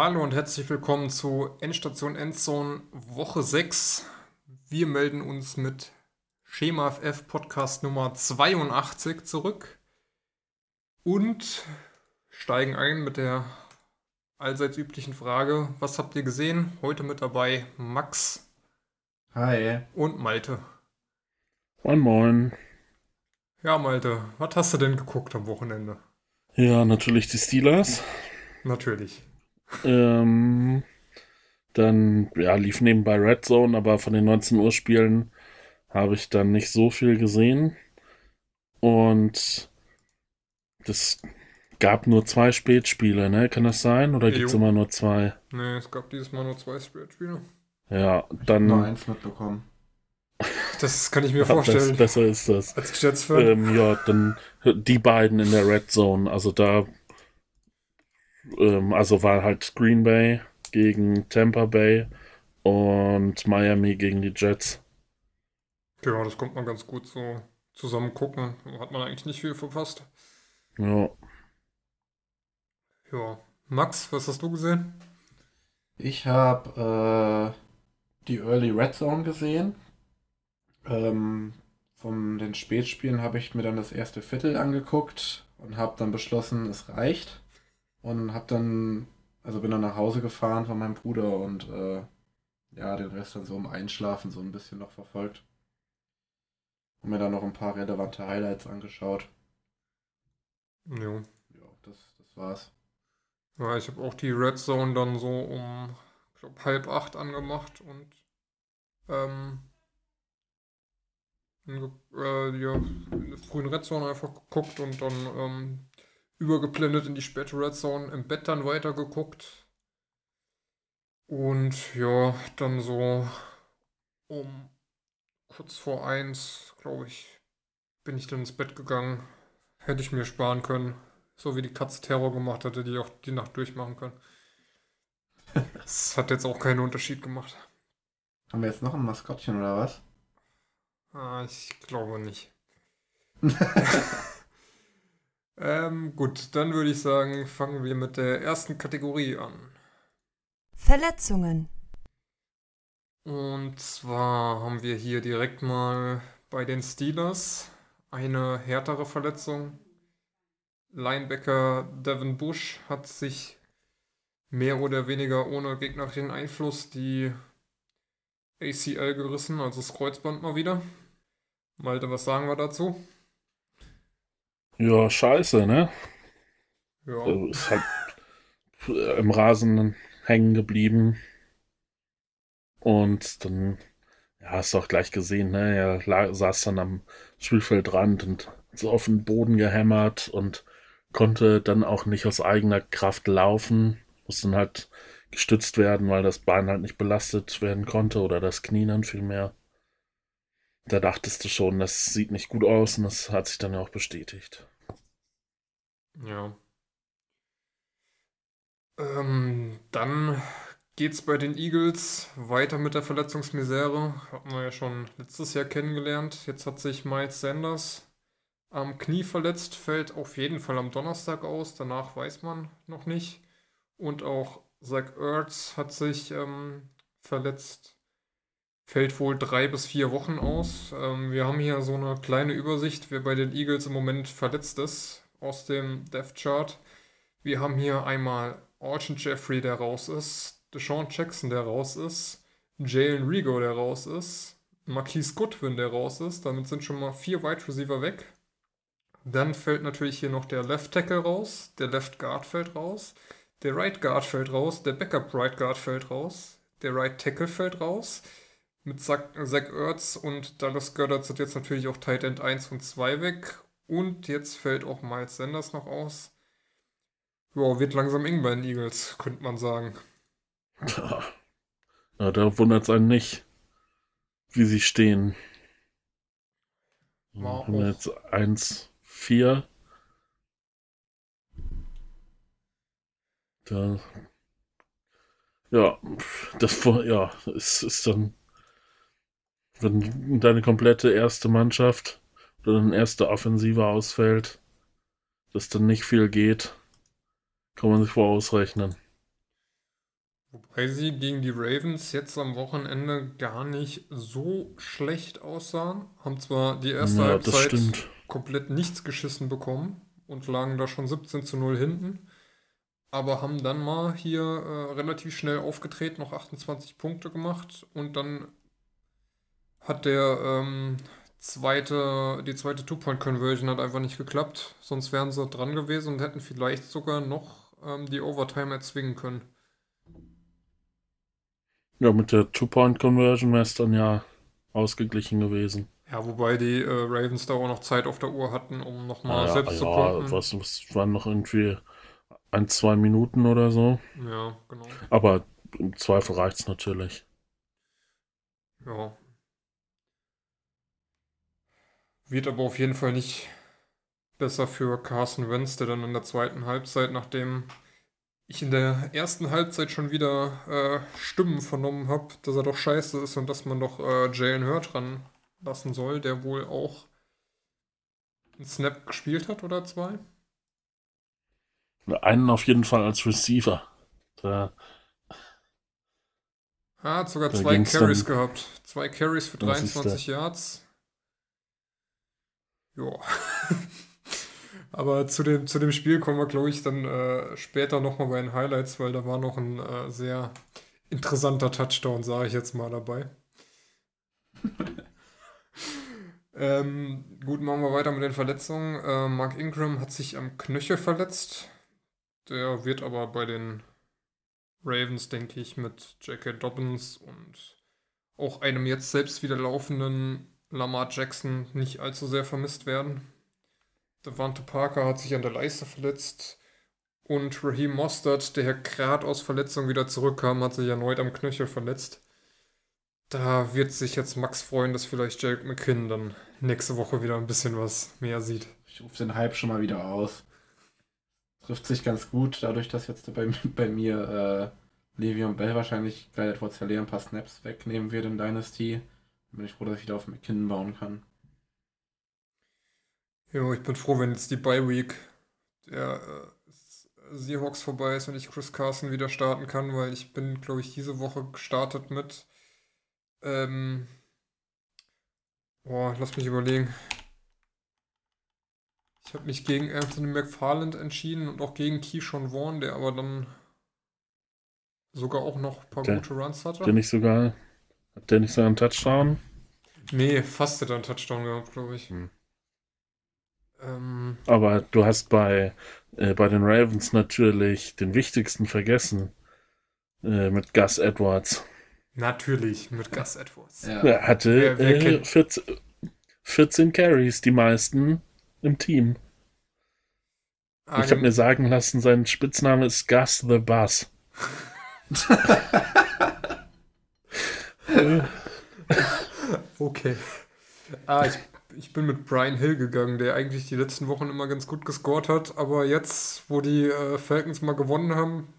Hallo und herzlich willkommen zu Endstation Endzone Woche 6. Wir melden uns mit Schema FF Podcast Nummer 82 zurück und steigen ein mit der allseits üblichen Frage, was habt ihr gesehen? Heute mit dabei Max. Hi. Und Malte. Moin Moin. Ja, Malte, was hast du denn geguckt am Wochenende? Ja, natürlich die Steelers. Natürlich. Ähm, dann ja, lief nebenbei Red Zone, aber von den 19 Uhr Spielen habe ich dann nicht so viel gesehen. Und das gab nur zwei Spätspiele, ne? Kann das sein? Oder gibt es immer nur zwei? Nee, es gab dieses Mal nur zwei Spätspiele. Ja, dann. Nur eins mitbekommen. Das kann ich mir vorstellen. Das, besser ist das. Als Jets-Fan. Ähm, ja, dann die beiden in der Red Zone. Also da ähm, also war halt Green Bay gegen Tampa Bay und Miami gegen die Jets. Ja, das kommt man ganz gut so zusammen gucken. Hat man eigentlich nicht viel verpasst. Ja. Ja. Max, was hast du gesehen? Ich habe äh, die Early Red Zone gesehen. Ähm, von den Spätspielen habe ich mir dann das erste Viertel angeguckt und habe dann beschlossen, es reicht. Und hab dann, also bin dann nach Hause gefahren von meinem Bruder und äh, ja, den Rest dann so im Einschlafen so ein bisschen noch verfolgt. Und mir dann noch ein paar relevante Highlights angeschaut. Jo. Ja, das, das war's. Ja, ich habe auch die Red Zone dann so um, glaub, halb acht angemacht und ähm, äh, ja, in der frühen Red Zone einfach geguckt und dann ähm, übergeblendet in die späte Red Zone, im Bett dann weitergeguckt. Und ja, dann so um kurz vor eins, glaube ich, bin ich dann ins Bett gegangen. Hätte ich mir sparen können. So wie die Katze Terror gemacht hatte, die auch die Nacht durchmachen können. Das hat jetzt auch keinen Unterschied gemacht. Haben wir jetzt noch ein Maskottchen oder was? Ah, ich glaube nicht. Ähm, gut, dann würde ich sagen, fangen wir mit der ersten Kategorie an. Verletzungen. Und zwar haben wir hier direkt mal bei den Steelers eine härtere Verletzung. Linebacker Devin Bush hat sich mehr oder weniger ohne gegnerischen Einfluss die ACL gerissen, also das Kreuzband mal wieder. Malte, was sagen wir dazu? Ja, scheiße, ne? Ja. Also ist halt im Rasen hängen geblieben. Und dann, ja, hast du auch gleich gesehen, ne? Er saß dann am Spielfeldrand und so auf den Boden gehämmert und konnte dann auch nicht aus eigener Kraft laufen. Musste dann halt gestützt werden, weil das Bein halt nicht belastet werden konnte oder das Knie dann vielmehr. Da dachtest du schon, das sieht nicht gut aus und das hat sich dann ja auch bestätigt. Ja. Ähm, dann geht's bei den Eagles weiter mit der Verletzungsmisere. Hatten wir ja schon letztes Jahr kennengelernt. Jetzt hat sich Miles Sanders am Knie verletzt, fällt auf jeden Fall am Donnerstag aus. Danach weiß man noch nicht. Und auch Zach Ertz hat sich ähm, verletzt. Fällt wohl drei bis vier Wochen aus. Ähm, wir haben hier so eine kleine Übersicht, wer bei den Eagles im Moment verletzt ist aus dem Death Chart. Wir haben hier einmal Alton Jeffrey, der raus ist, Deshaun Jackson, der raus ist, Jalen Rigo, der raus ist, Marquise Goodwin, der raus ist. Damit sind schon mal vier Wide Receiver weg. Dann fällt natürlich hier noch der Left Tackle raus, der Left Guard fällt raus, der Right Guard fällt raus, der Backup Right Guard fällt raus, der Right Tackle fällt raus. Mit Zach, Zach Ertz und Dallas Goddard sind jetzt natürlich auch Tight End 1 und 2 weg und jetzt fällt auch Miles Sanders noch aus. Ja, wird langsam eng bei den Eagles, könnte man sagen. Ja, da wundert es einen nicht, wie sie stehen. War haben wir jetzt 1-4. Da. Ja, das ja, es ist dann, wenn deine komplette erste Mannschaft oder eine erste Offensive ausfällt, dass dann nicht viel geht, kann man sich wohl ausrechnen. Wobei sie gegen die Ravens jetzt am Wochenende gar nicht so schlecht aussahen. Haben zwar die erste Ja, Halbzeit komplett nichts geschissen bekommen und lagen da schon 17 zu 0 hinten. Aber haben dann mal hier äh, relativ schnell aufgetreten, noch 28 Punkte gemacht und dann hat der ähm, zweite, die zweite Two-Point-Conversion hat einfach nicht geklappt. Sonst wären sie dran gewesen und hätten vielleicht sogar noch ähm, die Overtime erzwingen können. Ja, mit der Two-Point-Conversion wäre es dann ja ausgeglichen gewesen. Ja, wobei die äh, Ravens da auch noch Zeit auf der Uhr hatten, um nochmal Ah, ja, selbst zu ja, punkten. was, was waren noch irgendwie ein, zwei Minuten oder so. Ja, genau. Aber im Zweifel reicht's natürlich. Ja. Wird aber auf jeden Fall nicht besser für Carson Wentz, der dann in der zweiten Halbzeit, nachdem ich in der ersten Halbzeit schon wieder äh, Stimmen vernommen habe, dass er doch scheiße ist und dass man doch äh, Jalen Hurt dran lassen soll, der wohl auch einen Snap gespielt hat oder zwei. Einen auf jeden Fall als Receiver. Da, Ah, hat sogar zwei Carries gehabt. Zwei Carries für Das ist 23 Yards. Ja. Aber zu dem, zu dem Spiel kommen wir, glaube ich, dann äh, später nochmal bei den Highlights, weil da war noch ein äh, sehr interessanter Touchdown, sage ich jetzt mal dabei. ähm, gut, machen wir weiter mit den Verletzungen. Äh, Mark Ingram hat sich am Knöchel verletzt. Der wird aber bei den Ravens, denke ich, mit J.K. Dobbins und auch einem jetzt selbst wieder laufenden Lamar Jackson nicht allzu sehr vermisst werden. Devante Parker hat sich an der Leiste verletzt und Raheem Mostert, der gerade aus Verletzung wieder zurückkam, hat sich erneut am Knöchel verletzt. Da wird sich jetzt Max freuen, dass vielleicht Jake McKinn dann nächste Woche wieder ein bisschen was mehr sieht. Ich rufe den Hype schon mal wieder aus. Trifft sich ganz gut, dadurch, dass jetzt bei, bei mir äh, Le'Veon Bell wahrscheinlich Clyde Edwards ein paar Snaps wegnehmen wird in Dynasty. Bin ich froh, dass ich wieder auf McKinnon bauen kann. Jo, ich bin froh, wenn jetzt die Bye Week der äh, Seahawks vorbei ist und ich Chris Carson wieder starten kann, weil ich bin, glaube ich, diese Woche gestartet mit ähm, boah, lass mich überlegen. Ich habe mich gegen Anthony McFarland entschieden und auch gegen Keyshawn Vaughn, der aber dann sogar auch noch ein paar Der- gute Runs hatte. der nicht sogar, hat der nicht sogar einen Touchdown? Nee, fast hat er einen Touchdown gehabt, glaube ich. Hm. Ähm, Aber du hast bei, äh, bei den Ravens natürlich den wichtigsten vergessen. Äh, mit Gus Edwards. natürlich mit Gus Edwards. Ja. Er hatte Wer- wer äh, kennt- 14, 14 Carries, die meisten im Team. Ah, ich habe mir sagen lassen, sein Spitzname ist Gus the Bus. Okay. Ah, ich, ich bin mit Brian Hill gegangen, der eigentlich die letzten Wochen immer ganz gut gescored hat, aber jetzt, wo die äh, Falcons mal gewonnen haben,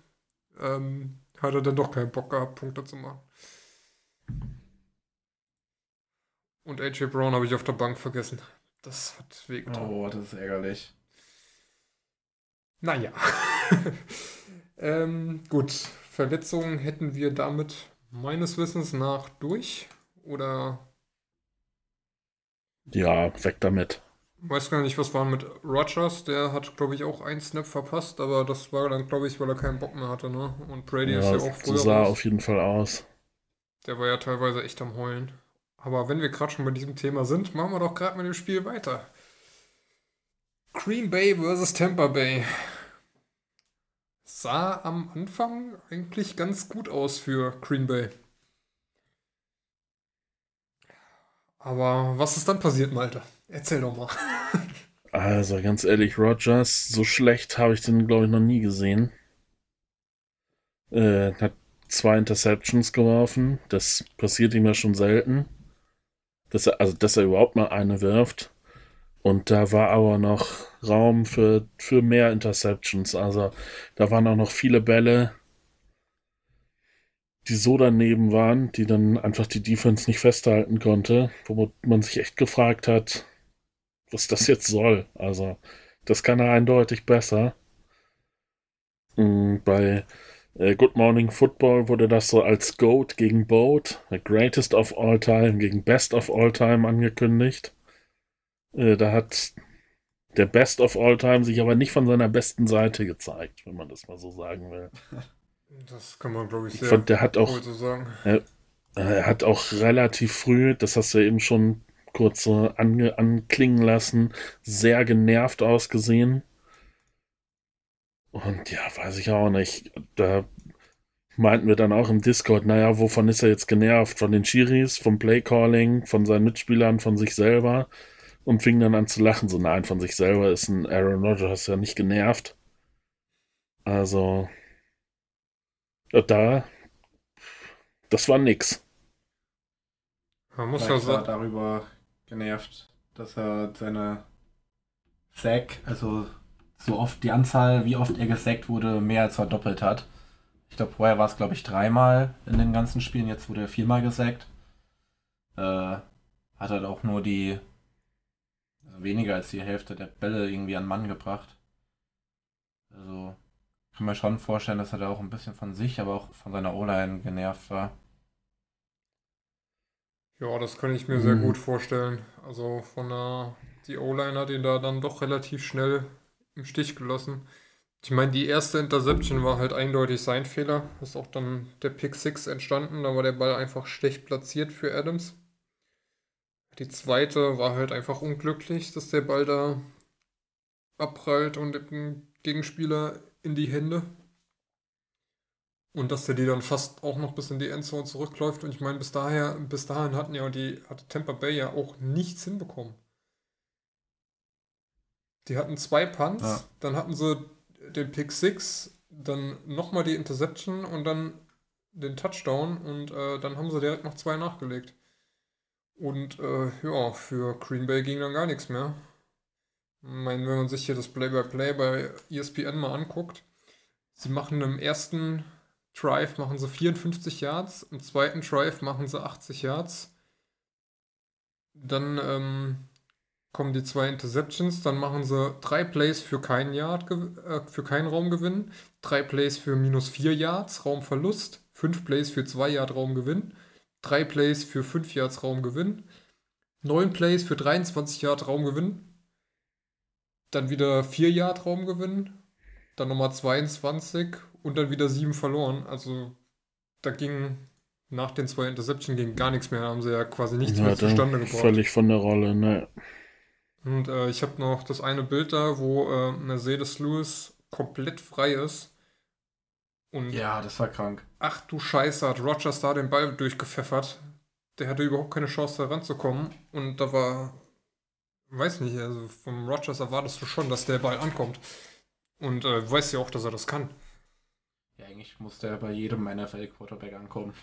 ähm, hat er dann doch keinen Bock gehabt, Punkte zu machen. Und AJ Brown habe ich auf der Bank vergessen. Das hat wehgetan. Oh, das ist ärgerlich. Naja. ähm, gut, Verletzungen hätten wir damit meines Wissens nach durch. Oder ja, weg damit. weiß gar nicht, was war mit Rogers. Der hat, glaube ich, auch einen Snap verpasst, aber das war dann, glaube ich, weil er keinen Bock mehr hatte, ne? Und Brady ist Ja, ja auch so früher sah raus. auf jeden Fall aus. Der war ja teilweise echt am Heulen. Aber wenn wir gerade schon bei diesem Thema sind, machen wir doch gerade mit dem Spiel weiter. Green Bay versus Tampa Bay. Sah am Anfang eigentlich ganz gut aus für Green Bay. Aber was ist dann passiert, Malte? Erzähl doch mal. Also ganz ehrlich, Rogers, so schlecht habe ich den, glaube ich, noch nie gesehen. Äh, hat zwei Interceptions geworfen. Das passiert ihm ja schon selten. Dass er, also, dass er überhaupt mal eine wirft. Und da war aber noch Raum für, für mehr Interceptions. Also da waren auch noch viele Bälle, die so daneben waren, die dann einfach die Defense nicht festhalten konnte, wo man sich echt gefragt hat, was das jetzt soll. Also, das kann er eindeutig besser. Mm, Bei äh, Good Morning Football wurde das so als GOAT gegen Boat, Greatest of All Time gegen Best of All Time angekündigt. Äh, da hat der Best of All Time sich aber nicht von seiner besten Seite gezeigt, wenn man das mal so sagen will. Das kann man, glaube ich, Ich sehr fand, der hat auch, so sagen. äh, er hat auch relativ früh, das hast du ja eben schon kurz ange, anklingen lassen, sehr genervt ausgesehen. Und ja, weiß ich auch nicht. Da meinten wir dann auch im Discord, naja, wovon ist er jetzt genervt? Von den Chiris, vom Playcalling, von seinen Mitspielern, von sich selber? Und fing dann an zu lachen. So, nein, von sich selber ist ein Aaron Rodgers ja nicht genervt. Also, da, das war nix. Man muss ja Vielleicht war er sagen, darüber genervt, dass er seine Sack, also so oft die Anzahl, wie oft er gesackt wurde, mehr als verdoppelt hat. Ich glaube, vorher war es, glaube ich, dreimal in den ganzen Spielen, jetzt wurde er viermal gesackt. Äh, hat halt auch nur die, also weniger als die Hälfte der Bälle irgendwie an Mann gebracht. Also, kann man schon vorstellen, dass er da auch ein bisschen von sich, aber auch von seiner O-Line genervt war. ja, das kann ich mir sehr Mhm. gut vorstellen. Also von der, die O-Line hat ihn da dann doch relativ schnell im Stich gelassen. Ich meine, die erste Interception war halt eindeutig sein Fehler. Ist auch dann der Pick 6 entstanden. Da war der Ball einfach schlecht platziert für Adams. Die zweite war halt einfach unglücklich, dass der Ball da abprallt und dem Gegenspieler in die Hände. Und dass der die dann fast auch noch bis in die Endzone zurückläuft. Und ich meine, bis daher, bis dahin hatten ja die, hatte Tampa Bay ja auch nichts hinbekommen. Die hatten zwei Punts, Ja. dann hatten sie den Pick 6, dann nochmal die Interception und dann den Touchdown und äh, dann haben sie direkt noch zwei nachgelegt. Und äh, ja, für Green Bay ging dann gar nichts mehr. Ich meine, wenn man sich hier das Play-by-Play bei ESPN mal anguckt, sie machen im ersten Drive machen sie 54 Yards, im zweiten Drive machen sie 80 Yards. Dann ähm, kommen die zwei Interceptions, dann machen sie drei Plays für keinen Yard, äh, für keinen Raumgewinn, drei Plays für minus 4 Yards, Raumverlust, fünf Plays für 2 Yard Raumgewinn, drei Plays für 5 Yards Raumgewinn, neun Plays für 23 Yard Raumgewinn, dann wieder 4 Yard Raumgewinn, dann nochmal 22 und dann wieder 7 verloren. Also da ging nach den zwei Interception ging gar nichts mehr, da haben sie ja quasi nichts Ja, mehr zustande gebracht. völlig von der Rolle, ne? Und äh, ich habe noch das eine Bild da, wo äh, Mercedes Lewis komplett frei ist. Und Ja, das war krank. ach du Scheiße, hat Rogers da den Ball durchgepfeffert. Der hatte überhaupt keine Chance, da ranzukommen. Und da war, weiß nicht, also vom Rogers erwartest du schon, dass der Ball ankommt. Und äh, weißt ja auch, dass er das kann. Ja, eigentlich muss der bei jedem NFL-Quarterback ankommen.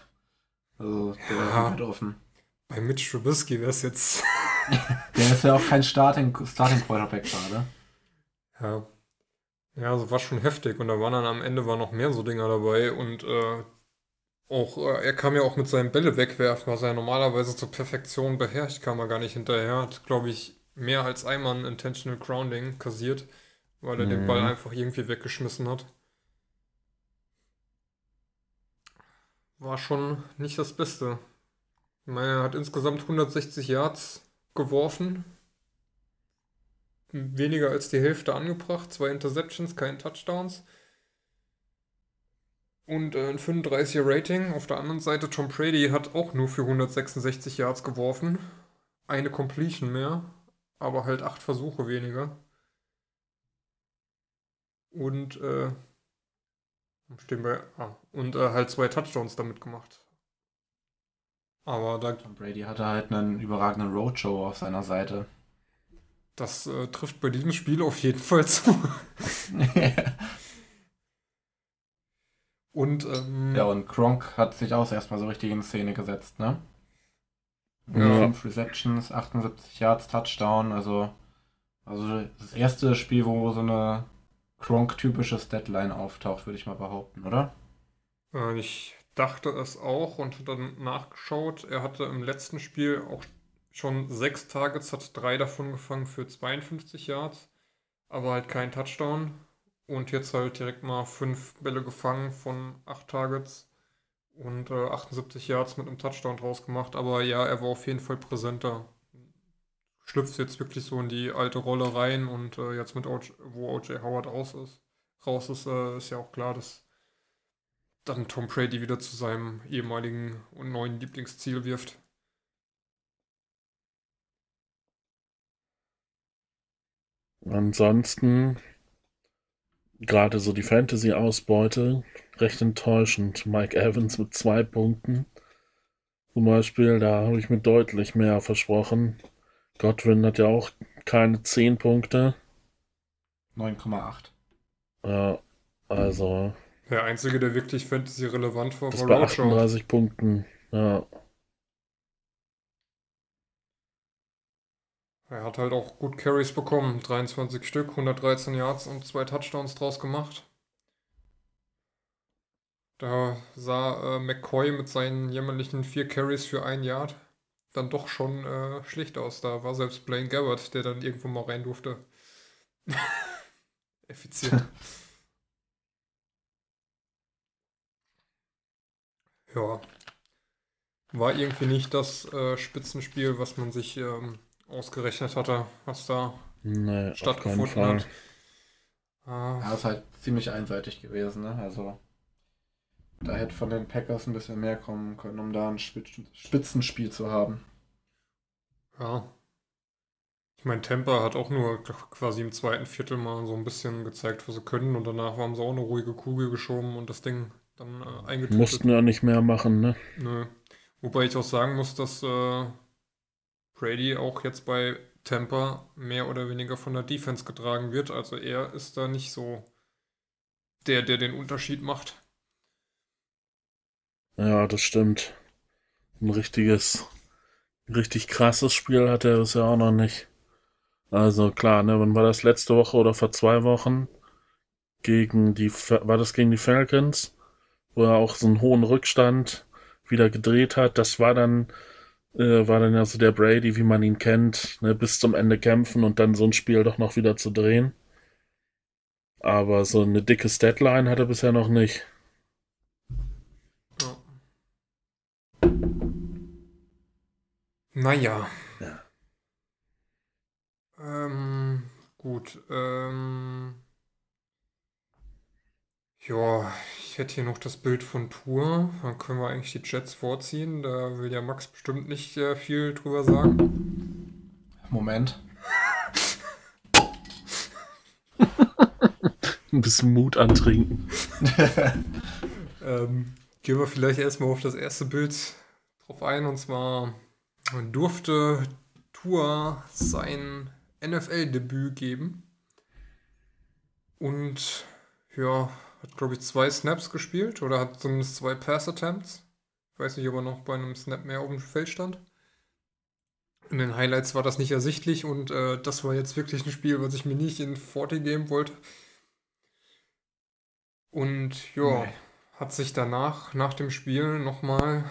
Also, der Ja. ist halt offen. Bei Mitch Trubisky wäre es jetzt. Der ist ja auch kein Starting, Starting Quarterback gerade. Ja. Ja, also war schon heftig. Und da waren dann am Ende war noch mehr so Dinger dabei. Und äh, auch, äh, er kam ja auch mit seinen Bälle wegwerfen, was er normalerweise zur Perfektion beherrscht, kam er gar nicht hinterher. Hat, glaube ich, mehr als einmal ein Intentional Grounding kassiert, weil er den Mhm. Ball einfach irgendwie weggeschmissen hat. War schon nicht das Beste. Ich meine, er hat insgesamt 160 Yards geworfen. Weniger als die Hälfte angebracht. Zwei Interceptions, keine Touchdowns. Und äh, ein 35er Rating. Auf der anderen Seite, Tom Brady hat auch nur für 166 Yards geworfen. Eine Completion mehr. Aber halt acht Versuche weniger. Und, äh, stehen bei, ah, und äh, halt zwei Touchdowns damit gemacht. Aber da Tom Brady hatte halt einen überragenden Roadshow auf seiner Seite. Das äh, trifft bei diesem Spiel auf jeden Fall zu. Und ähm, ja, und Gronk hat sich auch erstmal so richtig in Szene gesetzt, ne? Ja. Fünf Receptions, 78 Yards, Touchdown, also, also das erste Spiel, wo so eine Gronk-typisches Deadline auftaucht, würde ich mal behaupten, oder? äh, ich dachte es auch und dann nachgeschaut. Er hatte im letzten Spiel auch schon sechs Targets, hat drei davon gefangen für 52 Yards, aber halt kein Touchdown. Und jetzt halt direkt mal fünf Bälle gefangen von acht Targets und äh, 78 Yards mit einem Touchdown draus gemacht. Aber ja, er war auf jeden Fall präsenter. Schlüpft jetzt wirklich so in die alte Rolle rein und äh, jetzt mit OJ, wo OJ Howard raus ist, raus ist, äh, ist ja auch klar, dass dann Tom Brady wieder zu seinem ehemaligen und neuen Lieblingsziel wirft. Ansonsten gerade so die Fantasy-Ausbeute recht enttäuschend. Mike Evans mit zwei Punkten. Zum Beispiel, da habe ich mir deutlich mehr versprochen. Godwin hat ja auch keine 10 Punkte. 9,8. Ja, also. Der einzige, der wirklich Fantasy-relevant war, das war bei Roadshow. 38 Punkten. Ja. Er hat halt auch gut Carries bekommen. 23 Stück, 113 Yards und zwei Touchdowns draus gemacht. Da sah äh, McCoy mit seinen jämmerlichen vier Carries für ein Yard dann doch schon äh, schlicht aus. Da war selbst Blaine Gabbard, der dann irgendwo mal rein durfte. Effizient. ja. War irgendwie nicht das äh, Spitzenspiel, was man sich ähm, ausgerechnet hatte, was da Nee, stattgefunden hat. Ah, Ja, ist halt ziemlich einseitig gewesen, ne? Also, da hätte von den Packers ein bisschen mehr kommen können, um da ein Spitzen- Spitzenspiel zu haben. ja. Ich meine, Tampa hat auch nur quasi im zweiten Viertel mal so ein bisschen gezeigt, was sie können und danach haben sie auch eine ruhige Kugel geschoben und das Ding dann äh, eingetütet. Mussten ja nicht mehr machen, ne? Nö. Wobei ich auch sagen muss, dass äh, Brady auch jetzt bei Tampa mehr oder weniger von der Defense getragen wird. Also er ist da nicht so der, der den Unterschied macht. Ja, das stimmt. Ein richtiges, richtig krasses Spiel hat er bisher auch noch nicht. Also klar, ne, wann war das letzte Woche oder vor zwei Wochen? Gegen die, war das gegen die Falcons? Wo er auch so einen hohen Rückstand wieder gedreht hat. Das war dann, äh, war dann ja so der Brady, wie man ihn kennt, ne, bis zum Ende kämpfen und dann so ein Spiel doch noch wieder zu drehen. Aber so eine dicke Statline hat er bisher noch nicht. Naja. Ja. Ähm, gut. Ähm, ja, ich hätte hier noch das Bild von Tour. Dann können wir eigentlich die Jets vorziehen. Da will ja Max bestimmt nicht äh, viel drüber sagen. Moment. Ein bisschen Mut antrinken. Ähm, gehen wir vielleicht erstmal auf das erste Bild drauf ein. Und zwar durfte Tour sein NFL-Debüt geben. Und ja, hat glaube ich zwei Snaps gespielt oder hat zumindest zwei Pass-Attempts. Ich weiß nicht, ob er noch bei einem Snap mehr auf dem Feld stand. In den Highlights war das nicht ersichtlich und äh, das war jetzt wirklich ein Spiel, was ich mir nicht in 40 geben wollte. Und ja, Nee. hat sich danach, nach dem Spiel, nochmal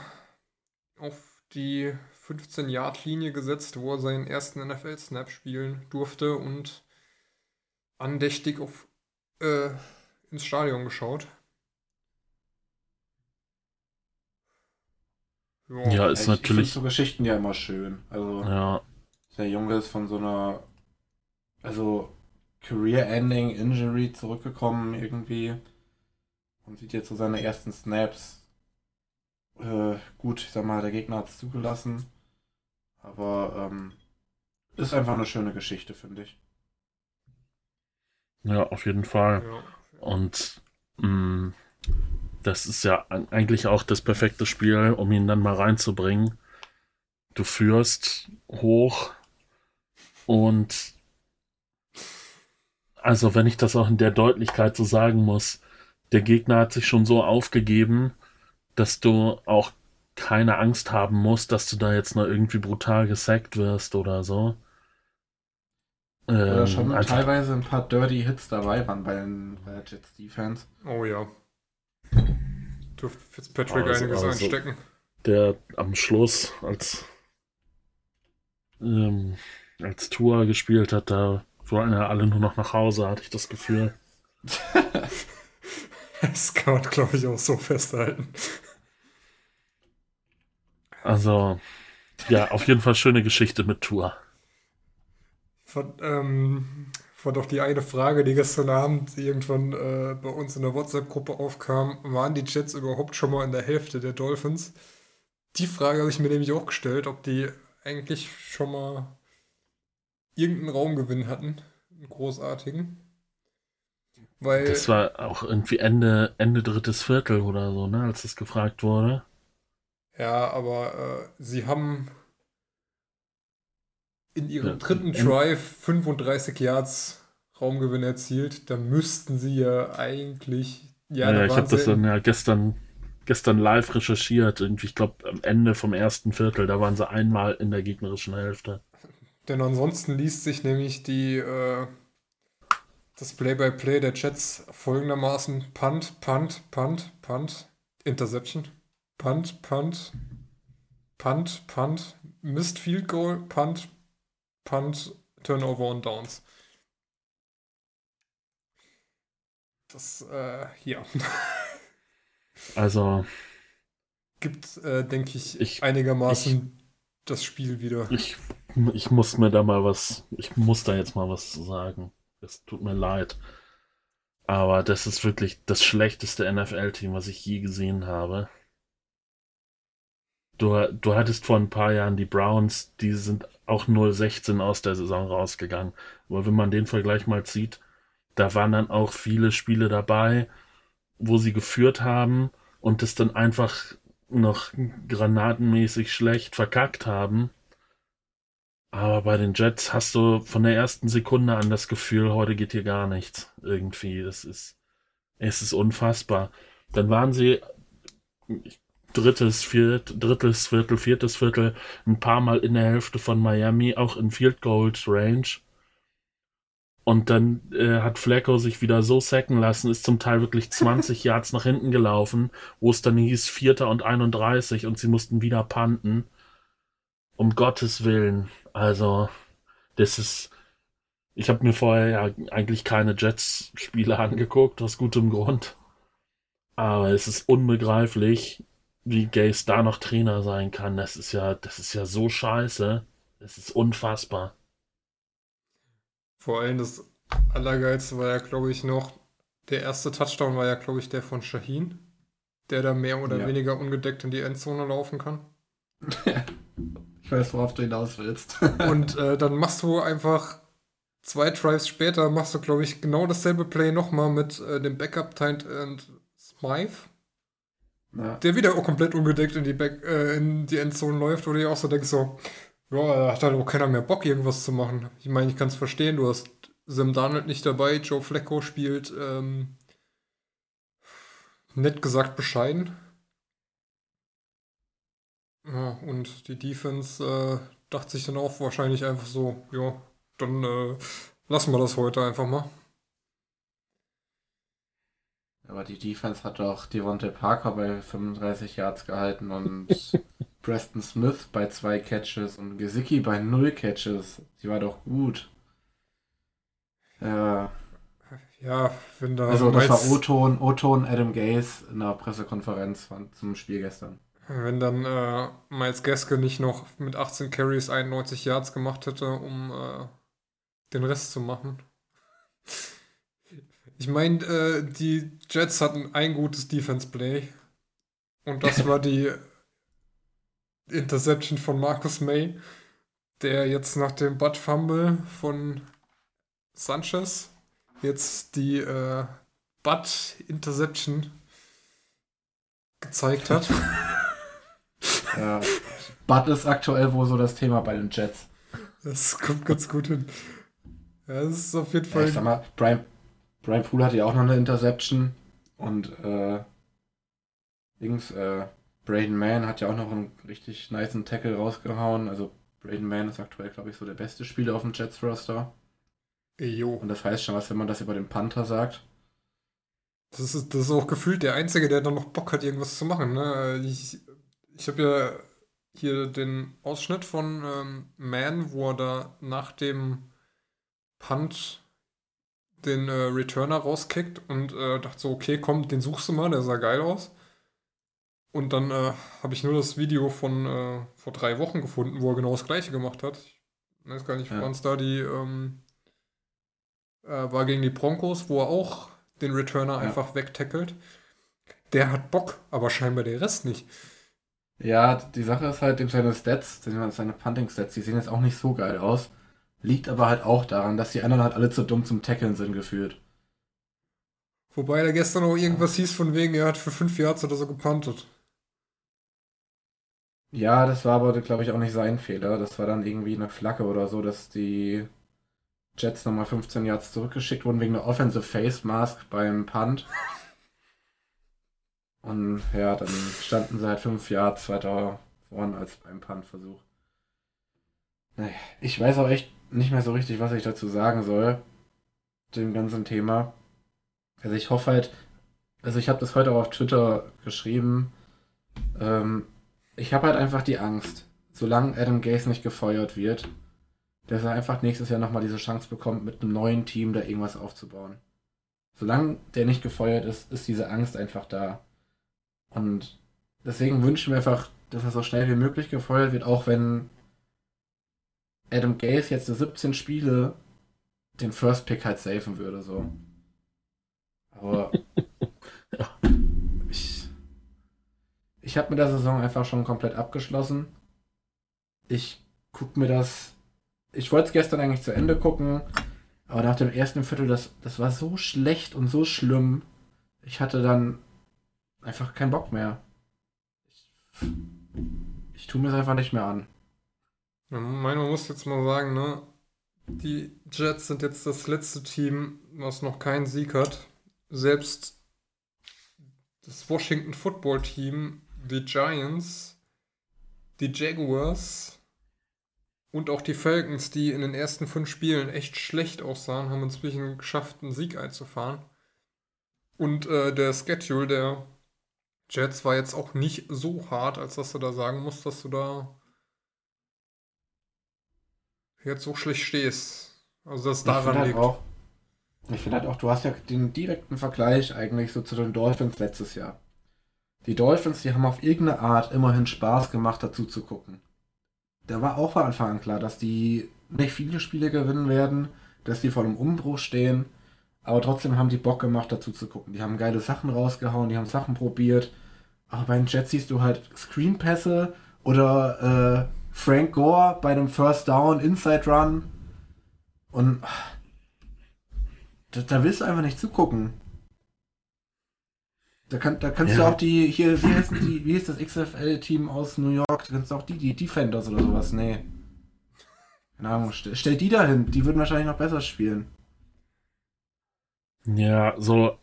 auf die 15-Yard-Linie gesetzt, wo er seinen ersten NFL-Snap spielen durfte und andächtig auf, äh, ins Stadion geschaut. Ja, Ja, Ich, ist ich natürlich. so Geschichten ja immer schön. Also, Ja, der Junge ist von so einer, also Career-Ending Injury zurückgekommen irgendwie und sieht jetzt so seine ersten Snaps. Äh, gut, ich sag mal, der Gegner hat es zugelassen, aber ähm, ist einfach eine schöne Geschichte, finde ich. ja, auf jeden Fall. ja. Und mh, das ist ja eigentlich auch das perfekte Spiel, um ihn dann mal reinzubringen. Du führst hoch und also wenn ich das auch in der Deutlichkeit so sagen muss, der Gegner hat sich schon so aufgegeben, dass du auch keine Angst haben musst, dass du da jetzt noch irgendwie brutal gesackt wirst oder so. Oder Ähm, schon einfach- teilweise ein paar Dirty Hits dabei waren bei, den, Jets Defense. Oh ja. Dürfte Fitzpatrick Also- einiges also- einstecken. der am Schluss als ähm, als Tour gespielt hat, da wollen ja alle nur noch nach Hause, hatte ich das Gefühl. das kann man, glaube ich, auch so festhalten. Also, ja, auf jeden Fall schöne Geschichte mit Tour. Von, ähm, war doch die eine Frage, die gestern Abend irgendwann äh, bei uns in der WhatsApp-Gruppe aufkam. Waren die Jets überhaupt schon mal in der Hälfte der Dolphins? Die Frage habe ich mir nämlich auch gestellt, ob die eigentlich schon mal irgendeinen Raumgewinn hatten. Einen großartigen. Weil, das war auch irgendwie Ende, Ende drittes Viertel oder so, ne, als das gefragt wurde. Ja, aber äh, sie haben in ihrem ja, dritten Drive 35 Yards Raumgewinn erzielt. Da müssten sie ja eigentlich. Ja, ja ich habe das dann ja gestern, gestern live recherchiert. Irgendwie, ich glaube, am Ende vom ersten Viertel, da waren sie einmal in der gegnerischen Hälfte. Denn ansonsten liest sich nämlich die, äh, das Play-by-Play -play der Chats folgendermaßen: Punt, Punt, Punt, Punt, Interception. Punt, Punt, Punt, Punt, Missed Field Goal, Punt, Punt, Turnover und Downs. Das, äh, ja. Also. Gibt, äh, denke ich, ich, einigermaßen ich, das Spiel wieder. Ich, ich muss mir da mal was, ich muss da jetzt mal was sagen. Es tut mir leid. Aber das ist wirklich das schlechteste NFL-Team, was ich je gesehen habe. Du, du hattest vor ein paar Jahren die Browns, die sind auch 0-16 aus der Saison rausgegangen. Aber wenn man den Vergleich mal zieht, da waren dann auch viele Spiele dabei, wo sie geführt haben und das dann einfach noch granatenmäßig schlecht verkackt haben. Aber bei den Jets hast du von der ersten Sekunde an das Gefühl, heute geht hier gar nichts. Irgendwie. Das ist, es ist unfassbar. Dann waren sie, ich drittes, viert, drittes Viertel, viertes Viertel, ein paar Mal in der Hälfte von Miami, auch in Field Goal Range. Und dann äh, hat Flacco sich wieder so sacken lassen, ist zum Teil wirklich 20 Yards nach hinten gelaufen, wo es dann hieß Vierter und 31 und sie mussten wieder panten. Um Gottes Willen. Also, das ist. Ich habe mir vorher ja eigentlich keine Jets-Spiele angeguckt, aus gutem Grund. Aber es ist unbegreiflich, wie Gaze da noch Trainer sein kann, das ist ja, das ist ja so scheiße. Das ist unfassbar. Vor allem das Allergeilste war ja, glaube ich, noch, der erste Touchdown war ja, glaube ich, der von Shaheen, der da mehr oder ja. weniger ungedeckt in die Endzone laufen kann. ich weiß, worauf du hinaus willst. Und äh, dann machst du einfach zwei Drives später, machst du, glaube ich, genau dasselbe Play nochmal mit äh, dem Backup Tight and Smythe ja. Der wieder komplett ungedeckt in die, Back, äh, in die Endzone läuft, wo du dir auch so denkst, so, ja, da hat halt auch keiner mehr Bock, irgendwas zu machen. Ich meine, ich kann es verstehen, du hast Sam Darnold nicht dabei, Joe Flacco spielt, ähm, nett gesagt, bescheiden. Ja, und die Defense äh, dachte sich dann auch wahrscheinlich einfach so, ja, dann äh, lassen wir das heute einfach mal. Aber die Defense hat doch Devontae Parker bei 35 Yards gehalten und Preston Smith bei zwei Catches und Gesicki bei null Catches. Die war doch gut. Ja. Ja, wenn da. Also, das war O-Ton, O-Ton Adam Gaze in der Pressekonferenz zum Spiel gestern. Wenn dann äh, Miles Gaske nicht noch mit 18 Carries 91 Yards gemacht hätte, um äh, den Rest zu machen. Ich meine, äh, die Jets hatten ein gutes Defense-Play. Und das war die Interception von Marcus May, der jetzt nach dem Butt Fumble von Sanchez jetzt die äh, Butt Interception gezeigt hat. ja, Butt ist aktuell wohl so das Thema bei den Jets. Das kommt ganz gut hin. Ja, das ist auf jeden Fall. Ja, ich sag mal, Brian, Brian Poole hatte ja auch noch eine Interception und äh, Dings, äh, Braden Mann hat ja auch noch einen richtig niceen Tackle rausgehauen. Also Braden Mann ist aktuell, glaube ich, so der beste Spieler auf dem Jets-Roster. Jo. Und das heißt schon was, wenn man das über den Panther sagt. Das ist, das ist auch gefühlt der Einzige, der dann noch Bock hat, irgendwas zu machen. Ne? Ich, ich habe ja hier den Ausschnitt von ähm, Man, wo er da nach dem Punt den äh, Returner rauskickt und äh, dachte so, okay, komm, den suchst du mal, der sah geil aus. Und dann äh, habe ich nur das Video von äh, vor drei Wochen gefunden, wo er genau das gleiche gemacht hat. Ich weiß gar nicht, ja. waren es da die, ähm, äh, war gegen die Broncos, wo er auch den Returner ja. einfach wegtackelt. Der hat Bock, aber scheinbar der Rest nicht. Ja, die Sache ist halt, seine Stats, seine Punting-Stats, die sehen jetzt auch nicht so geil aus. Liegt aber halt auch daran, dass die anderen halt alle zu dumm zum Tackeln sind gefühlt. Wobei da gestern auch irgendwas hieß von wegen, er hat für fünf Yards oder so gepantet. Ja, das war aber, glaube ich, auch nicht sein Fehler. Das war dann irgendwie eine Flagge oder so, dass die Jets nochmal 15 Yards zurückgeschickt wurden wegen der Offensive Face Mask beim Punt. Und ja, dann standen sie halt fünf Yards weiter vorn als beim Punt-Versuch. Naja, ich weiß auch echt nicht mehr so richtig, was ich dazu sagen soll. Dem ganzen Thema. Also ich hoffe halt, also ich habe das heute auch auf Twitter geschrieben. Ähm, ich habe halt einfach die Angst, solange Adam Gaze nicht gefeuert wird, dass er einfach nächstes Jahr nochmal diese Chance bekommt, mit einem neuen Team da irgendwas aufzubauen. Solange der nicht gefeuert ist, ist diese Angst einfach da. Und deswegen wünschen wir einfach, dass er so schnell wie möglich gefeuert wird, auch wenn Adam Gaze jetzt in 17 Spiele den First Pick halt safen würde, so. Aber ja. ich, ich habe mit der Saison einfach schon komplett abgeschlossen. Ich guck mir das. Ich wollte es gestern eigentlich zu Ende gucken, aber nach dem ersten Viertel, das, das war so schlecht und so schlimm. Ich hatte dann einfach keinen Bock mehr. Ich, ich tue mir es einfach nicht mehr an. Ja, man muss jetzt mal sagen, ne? Die Jets sind jetzt das letzte Team, was noch keinen Sieg hat. Selbst das Washington Football Team, die Giants, die Jaguars und auch die Falcons, die in den ersten fünf Spielen echt schlecht aussahen, haben inzwischen geschafft, einen Sieg einzufahren. Und äh, der Schedule der Jets war jetzt auch nicht so hart, als dass du da sagen musst, dass du da jetzt so schlecht stehst. Also das daran halt liegt. Auch, ich finde halt auch, du hast ja den direkten Vergleich eigentlich so zu den Dolphins letztes Jahr. Die Dolphins, die haben auf irgendeine Art immerhin Spaß gemacht, dazu zu gucken. Da war auch von Anfang an klar, dass die nicht viele Spiele gewinnen werden, dass die vor einem Umbruch stehen, aber trotzdem haben die Bock gemacht, dazu zu gucken. Die haben geile Sachen rausgehauen, die haben Sachen probiert. Aber bei den Jets siehst du halt Screenpässe oder äh, Frank Gore bei einem First Down Inside Run. Und da, da willst du einfach nicht zugucken. Da, kann, da kannst ja. du auch die, hier, wie heißt, die, wie ist das XFL-Team aus New York? Da kannst du auch die, die Defenders oder sowas, nee. Keine Ahnung, stell, stell die da hin, die würden wahrscheinlich noch besser spielen. Ja, so,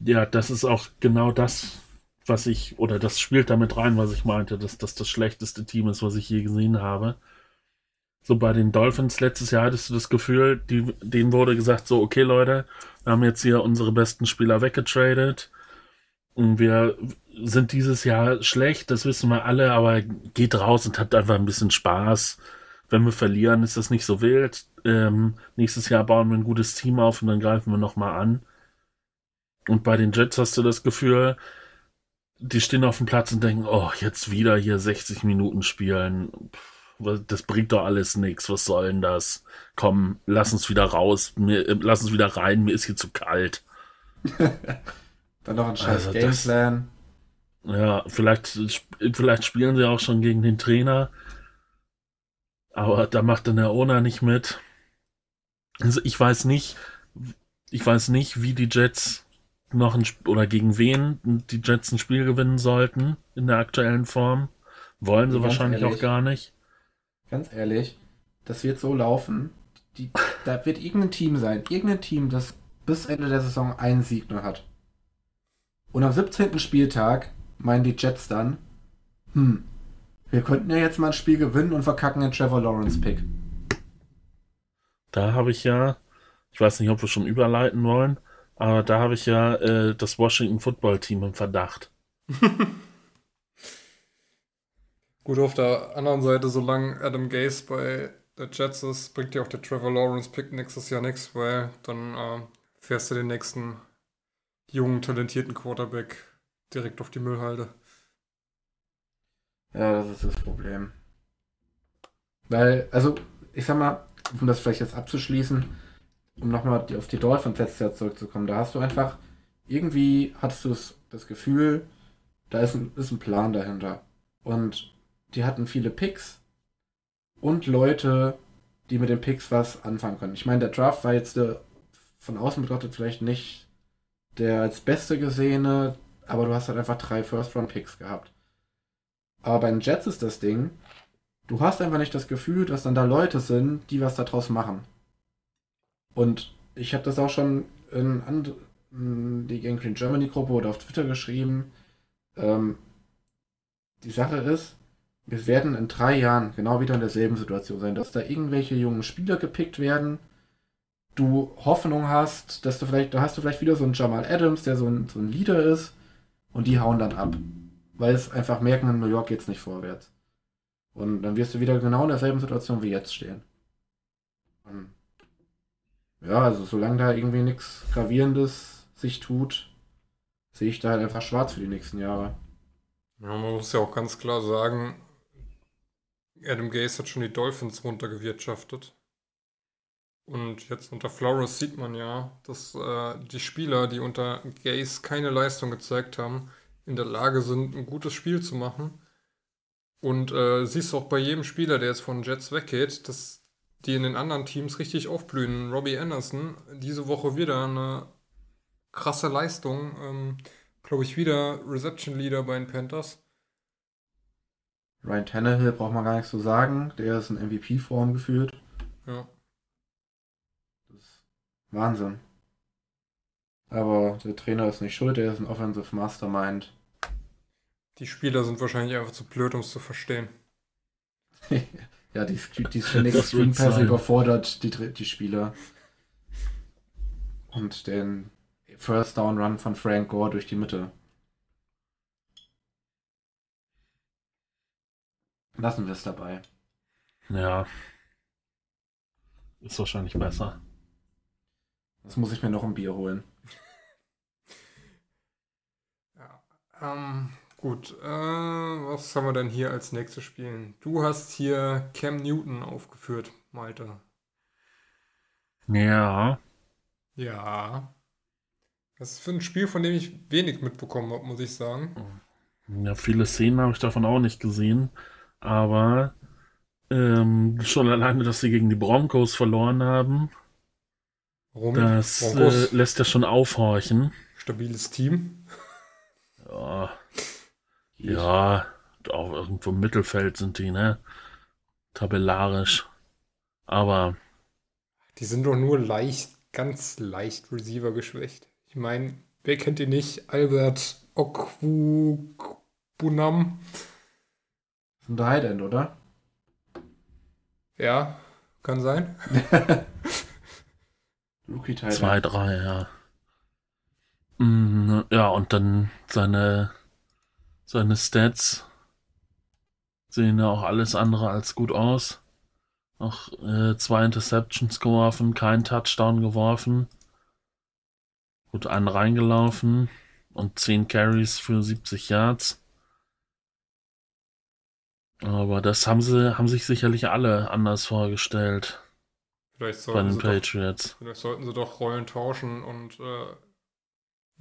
ja, das ist auch genau das, was ich, oder das spielt damit rein, was ich meinte, dass das das schlechteste Team ist, was ich je gesehen habe. So bei den Dolphins letztes Jahr hattest du das Gefühl, die, denen wurde gesagt, so, okay Leute, wir haben jetzt hier unsere besten Spieler weggetradet. Und wir sind dieses Jahr schlecht, das wissen wir alle, aber geht raus und habt einfach ein bisschen Spaß. Wenn wir verlieren, ist das nicht so wild. Ähm, nächstes Jahr bauen wir ein gutes Team auf und dann greifen wir nochmal an. Und bei den Jets hast du das Gefühl, die stehen auf dem Platz und denken, oh, jetzt wieder hier 60 Minuten spielen. Das bringt doch alles nichts. Was soll denn das? Komm, lass uns wieder raus. Mir, äh, lass uns wieder rein. Mir ist hier zu kalt. Dann noch ein scheiß also Gameplan. Ja, vielleicht, vielleicht spielen sie auch schon gegen den Trainer. Aber da macht dann der Owner nicht mit. Also ich weiß nicht, ich weiß nicht, wie die Jets noch ein oder gegen wen die Jets ein Spiel gewinnen sollten in der aktuellen Form. Wollen sie ganz wahrscheinlich ehrlich, auch gar nicht. Ganz ehrlich, das wird so laufen. Die, da wird irgendein Team sein, irgendein Team, das bis Ende der Saison einen Sieg nur hat. Und am 17. Spieltag meinen die Jets dann, hm, wir könnten ja jetzt mal ein Spiel gewinnen und verkacken den Trevor Lawrence Pick. Da habe ich ja, ich weiß nicht, ob wir schon überleiten wollen, aber da habe ich ja äh, das Washington Football Team im Verdacht. Gut, auf der anderen Seite, solange Adam Gase bei der Jets ist, bringt dir auch der Trevor Lawrence Pick nächstes Jahr nichts, weil dann äh, fährst du den nächsten jungen, talentierten Quarterback direkt auf die Müllhalde. Ja, das ist das Problem. Weil, also, ich sag mal, um das vielleicht jetzt abzuschließen, um nochmal auf die Dolphins letztes Jahr zurückzukommen, da hast du einfach, irgendwie hattest du das Gefühl, da ist ein, ist ein Plan dahinter. Und die hatten viele Picks und Leute, die mit den Picks was anfangen können. Ich meine, der Draft war jetzt der, von außen betrachtet vielleicht nicht der als beste gesehene, aber du hast halt einfach drei First-Round-Picks gehabt. Aber bei den Jets ist das Ding, du hast einfach nicht das Gefühl, dass dann da Leute sind, die was daraus machen. Und ich habe das auch schon in, in die Gang Green Germany Gruppe oder auf Twitter geschrieben. Ähm, die Sache ist, wir werden in drei Jahren genau wieder in derselben Situation sein, dass da irgendwelche jungen Spieler gepickt werden. Du Hoffnung hast, dass du vielleicht, da hast du vielleicht wieder so einen Jamal Adams, der so ein, so ein Leader ist, und die hauen dann ab. Weil es einfach merken, in New York geht's nicht vorwärts. Und dann wirst du wieder genau in derselben Situation wie jetzt stehen. Und ja, also solange da irgendwie nichts Gravierendes sich tut, sehe ich da halt einfach schwarz für die nächsten Jahre. Ja, man muss ja auch ganz klar sagen, Adam Gase hat schon die Dolphins runtergewirtschaftet. Und jetzt unter Flores sieht man ja, dass äh, die Spieler, die unter Gase keine Leistung gezeigt haben, in der Lage sind, ein gutes Spiel zu machen. Und äh, siehst du auch bei jedem Spieler, der jetzt von Jets weggeht, dass die in den anderen Teams richtig aufblühen. Robbie Anderson, diese Woche wieder eine krasse Leistung. Ähm, Glaube ich, wieder Reception Leader bei den Panthers. Ryan Tannehill braucht man gar nichts zu sagen. Der ist in MVP-Form geführt. Ja. Das ist Wahnsinn. Aber der Trainer ist nicht schuld, der ist ein Offensive Mastermind. Die Spieler sind wahrscheinlich einfach zu blöd, um es zu verstehen. ja, die, die ständig Screen Pass überfordert die, die Spieler. Und den First Down Run von Frank Gore durch die Mitte. Lassen wir es dabei. Ja. Ist wahrscheinlich besser. Das muss ich mir noch ein Bier holen. ja. Ähm, gut. Äh, was haben wir denn hier als nächstes spielen? Du hast hier Cam Newton aufgeführt, Malte. Ja. Ja. Das ist für ein Spiel, von dem ich wenig mitbekommen habe, muss ich sagen. Ja, viele Szenen habe ich davon auch nicht gesehen. Aber ähm, schon alleine, dass sie gegen die Broncos verloren haben, Warum? das äh, lässt ja schon aufhorchen. Stabiles Team. Ja. Ja, auch irgendwo im Mittelfeld sind die, ne? Tabellarisch. Aber. Die sind doch nur leicht, ganz leicht Receiver geschwächt. Ich meine, wer kennt ihn nicht? Albert Okwubunam. Ein Tight End, oder? Ja, kann sein. Rookie Tight Zwei, drei, ja. Mm, ja, und dann seine, seine Stats sehen ja auch alles andere als gut aus. Noch äh, zwei Interceptions geworfen, kein Touchdown geworfen. Gut, einen reingelaufen und zehn Carries für 70 Yards. Aber das haben sie, haben sich sicherlich alle anders vorgestellt. Vielleicht bei den Patriots. Doch, vielleicht sollten sie doch Rollen tauschen und äh,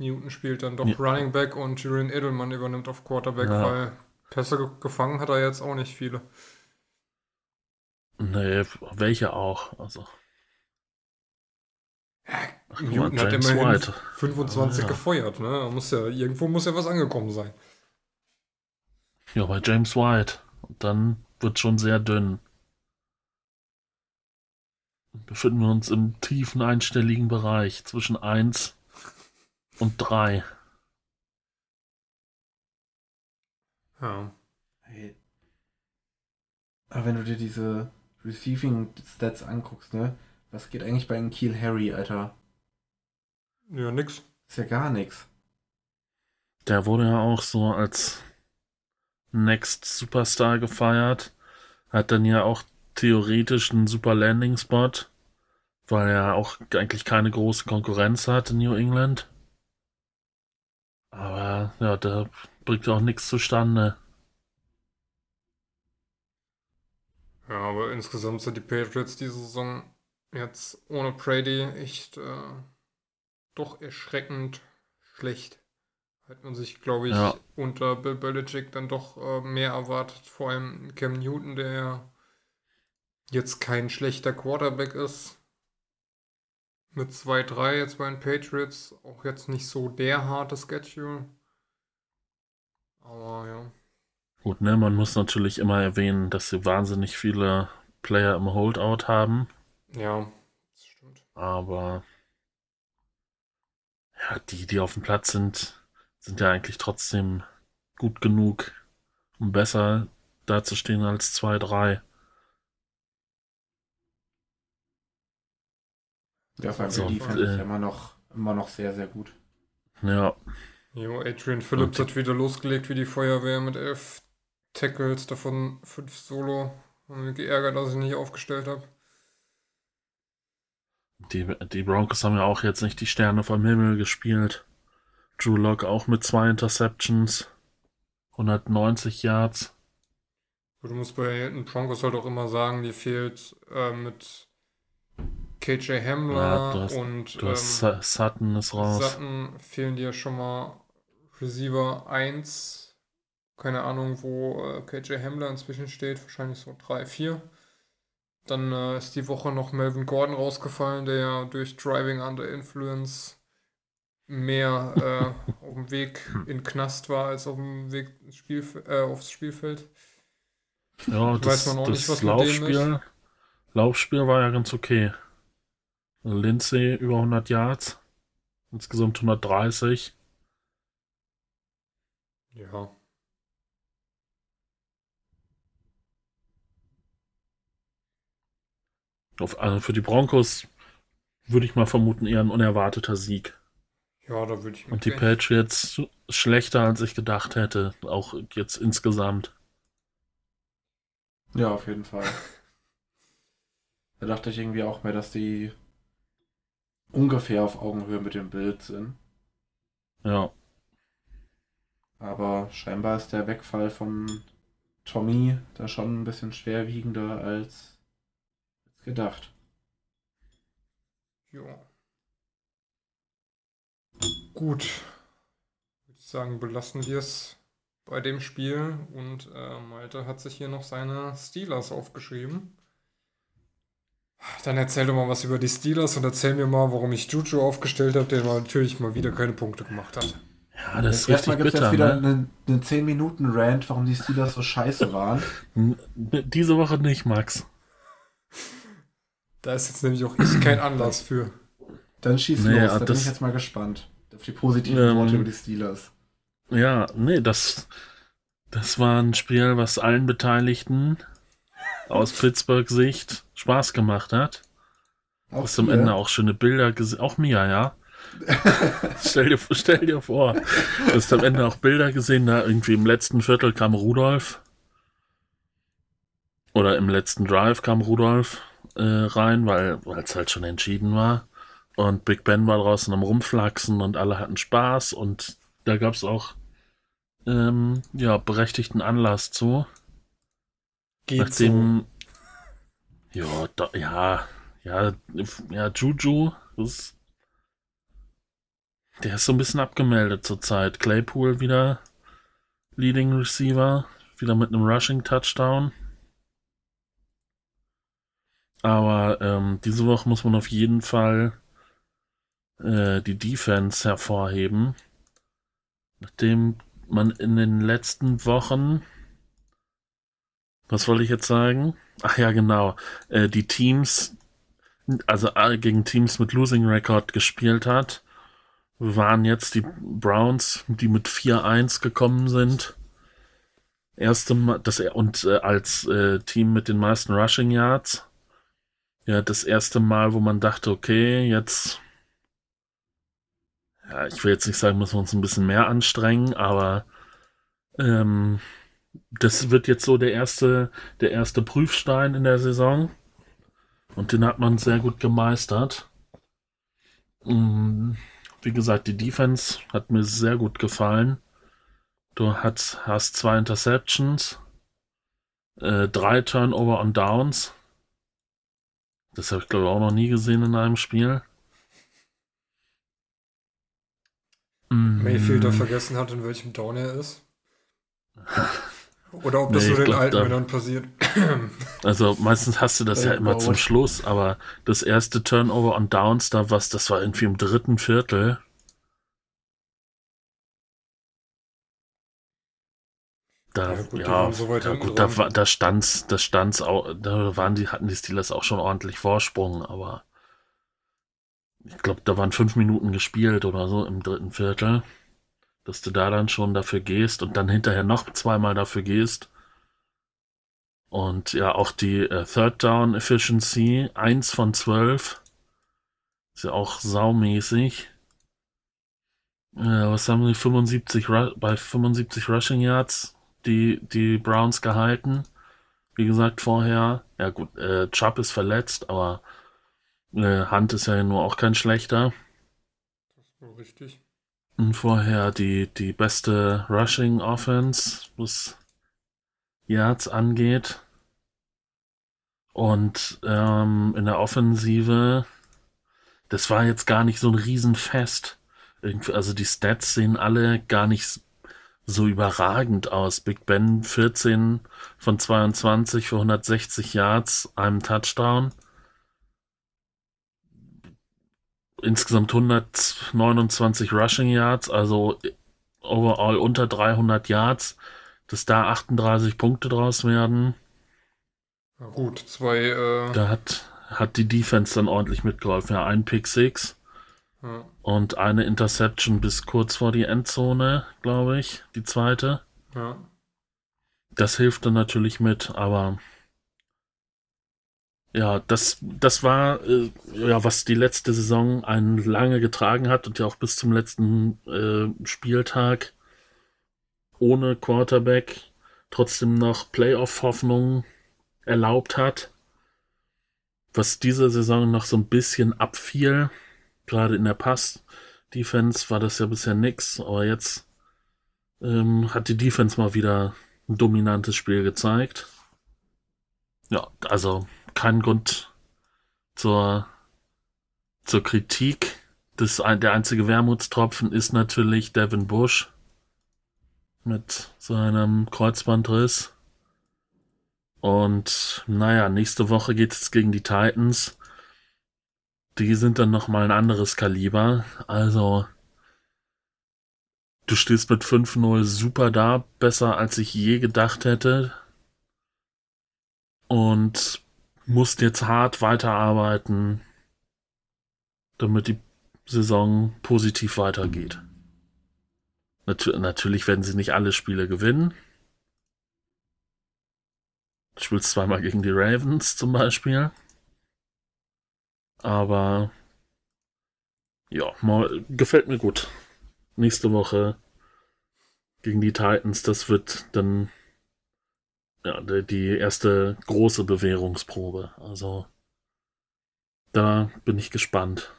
Newton spielt dann doch ja. Running Back und Julian Edelman übernimmt auf Quarterback, ja. weil Pässe gefangen hat er jetzt auch nicht viele. Nee, welche auch, also. Ja, Ach, Newton hat immerhin White. 25 oh, ja. gefeuert, ne? Muss ja, irgendwo muss ja was angekommen sein. Ja, bei James White. Und dann wird schon sehr dünn. Befinden wir uns im tiefen einstelligen Bereich zwischen 1 und 3. Ja. Hey. Aber wenn du dir diese Receiving Stats anguckst, ne? Was geht eigentlich bei einem Kiel Harry, Alter? Ja, nix. Ist ja gar nix. Der wurde ja auch so als Next Superstar gefeiert. Hat dann ja auch theoretisch ein super Landing-Spot, weil er auch eigentlich keine große Konkurrenz hat in New England. Aber ja, da bringt auch nichts zustande. Ja, aber insgesamt sind die Patriots diese Saison jetzt ohne Brady echt äh, doch erschreckend schlecht. Hat man sich, glaube ich, Ja. unter Bill Belichick dann doch äh, mehr erwartet. Vor allem Cam Newton, der ja jetzt kein schlechter Quarterback ist. Mit 2-3 jetzt bei den Patriots. Auch jetzt nicht so der harte Schedule. Aber ja. Gut, ne, man muss natürlich immer erwähnen, dass sie wahnsinnig viele Player im Holdout haben, Ja, das stimmt. aber ja, die, die auf dem Platz sind, sind ja eigentlich trotzdem gut genug, um besser dazustehen als 2-3. Ja, vor allem So, die Defense und, ist äh, ja immer noch, immer noch sehr, sehr gut. Ja, Jo, Adrian Phillips Und- hat wieder losgelegt wie die Feuerwehr mit elf Tackles, davon fünf Solo. Haben mich geärgert, dass ich nicht aufgestellt habe. die, die Broncos haben ja auch jetzt nicht die Sterne vom Himmel gespielt. Drew Lock auch mit zwei Interceptions, 190 Yards. Du musst bei den Broncos halt auch immer sagen, dir fehlt äh, mit KJ Hamler Ja, du hast- und Du hast ähm, Su- Sutton ist raus. Sutton fehlen dir schon mal Receiver 1. Keine Ahnung, wo äh, KJ Hamler inzwischen steht. Wahrscheinlich so 3, 4. Dann äh, ist die Woche noch Melvin Gordon rausgefallen, der ja durch Driving Under Influence mehr äh, auf dem Weg in Knast war, als auf dem Weg Spielf äh, aufs Spielfeld. Ja, Weiß das, man auch das nicht, was mit dem ist. Laufspiel, Laufspiel war ja ganz okay. Lindsay über 100 Yards, insgesamt 130. Ja. Auf, also für die Broncos würde ich mal vermuten eher ein unerwarteter Sieg. Ja, da würde ich Und die mitgehen. Patriots schlechter als ich gedacht hätte, auch jetzt insgesamt. Ja, auf jeden Fall. Da dachte ich irgendwie auch mehr, dass die ungefähr auf Augenhöhe mit dem Bild sind. Ja, Aber scheinbar ist der Wegfall von Tommy da schon ein bisschen schwerwiegender als gedacht. Ja. Gut. Würde ich sagen, belassen wir es bei dem Spiel. Und äh, Malte hat sich hier noch seine Steelers aufgeschrieben. Dann erzähl doch mal was über die Steelers und erzähl mir mal, warum ich Juju aufgestellt habe, der mal natürlich mal wieder keine Punkte gemacht hat. ja das ist Erstmal richtig gibt es bitter. jetzt wieder Ne? einen, einen 10-Minuten-Rant, warum die Steelers so scheiße waren. Diese Woche nicht, Max. Da ist jetzt nämlich auch echt kein Anlass für. Dann schieß Nee, los, ja, da bin ich jetzt mal gespannt. Auf die positiven Ähm, Worte über die Steelers. Ja, nee, das, das war ein Spiel, was allen Beteiligten aus Pittsburgh Sicht Spaß gemacht hat. Du Auch hast am. Ende auch schöne Bilder gesehen. Auch Mia, ja. stell, dir, stell dir vor, du hast am Ende auch Bilder gesehen, da irgendwie im letzten Viertel kam Rudolf. Oder im letzten Drive kam Rudolf äh, rein, weil es halt schon entschieden war. Und Big Ben war draußen am Rumflaxen und alle hatten Spaß und da gab es auch ähm, ja, berechtigten Anlass zu. Geht so. Nachdem. Ja, da, ja, ja, ja, Juju ist. Der ist so ein bisschen abgemeldet zurzeit. Claypool wieder Leading Receiver, wieder mit einem Rushing Touchdown. Aber ähm, diese Woche muss man auf jeden Fall äh, die Defense hervorheben. Nachdem man in den letzten Wochen was wollte ich jetzt sagen? Ach ja, genau. Äh, die Teams, also gegen Teams mit Losing Record gespielt hat, waren jetzt die Browns, die mit 4-1 gekommen sind. Erste Mal, das, und äh, als äh, Team mit den meisten Rushing Yards. Ja, das erste Mal, wo man dachte, okay, jetzt. Ja, ich will jetzt nicht sagen, müssen wir uns ein bisschen mehr anstrengen, aber ähm, das wird jetzt so der erste, der erste Prüfstein in der Saison. Und den hat man sehr gut gemeistert. Mm, wie gesagt, die Defense hat mir sehr gut gefallen. Du hast, hast zwei Interceptions, äh, drei Turnover und Downs. Das habe ich glaube ich auch noch nie gesehen in einem Spiel. Mayfielder vergessen hat, in welchem Down er ist. Oder ob das Nee, nur den alten Männern passiert. Also meistens hast du das ja immer zum Schluss, aber das erste Turnover und Downs, da was, das war irgendwie im dritten Viertel. Da, Ja, gut, ja, so ja gut, da, war- da stand's, da stand's auch, da waren die, hatten die Steelers auch schon ordentlich Vorsprung, aber ich glaube, da waren fünf Minuten gespielt oder so im dritten Viertel, dass du da dann schon dafür gehst und dann hinterher noch zweimal dafür gehst. Und ja, auch die äh, Third Down Efficiency, 1 von 12. Ist ja auch saumäßig. Äh, was haben die 75 Ru bei 75 Rushing Yards die, die Browns gehalten? Wie gesagt, vorher, ja gut, äh, Chubb ist verletzt, aber äh, Hunt ist ja nur auch kein schlechter. Das ist wohl richtig. Und vorher die, die beste Rushing Offense, was Yards angeht. Und ähm, in der Offensive, das war jetzt gar nicht so ein Riesenfest. Irgendwie, also die Stats sehen alle gar nicht so überragend aus. Big Ben 14 von 22 für 160 Yards, einem Touchdown. Insgesamt 129 Rushing Yards, also overall unter 300 Yards, dass da 38 Punkte draus werden. Na gut, zwei, äh, Da hat, hat die Defense dann ordentlich mitgeholfen. Ja, ein Pick Six ja. und eine Interception bis kurz vor die Endzone, glaube ich, die zweite. ja. Das hilft dann natürlich mit, aber ja, das, das war äh, ja, was die letzte Saison einen lange getragen hat und ja auch bis zum letzten äh, Spieltag ohne Quarterback trotzdem noch Playoff-Hoffnung erlaubt hat. Was diese Saison noch so ein bisschen abfiel, gerade in der Pass-Defense war das ja bisher nix, aber jetzt ähm, hat die Defense mal wieder ein dominantes Spiel gezeigt. Ja, also kein Grund zur, zur Kritik. Das, der einzige Wermutstropfen ist natürlich Devin Bush mit seinem Kreuzbandriss. Und naja, nächste Woche geht es gegen die Titans. Die sind dann nochmal ein anderes Kaliber. Also, du stehst mit 5-0 super da, besser als ich je gedacht hätte. Und musst jetzt hart weiterarbeiten, damit die Saison positiv weitergeht. Natu natürlich werden sie nicht alle Spiele gewinnen. Du spielst zweimal gegen die Ravens zum Beispiel. Aber ja, mal, gefällt mir gut. Nächste Woche gegen die Titans, das wird dann ja, die, erste große Bewährungsprobe. Also da bin ich gespannt.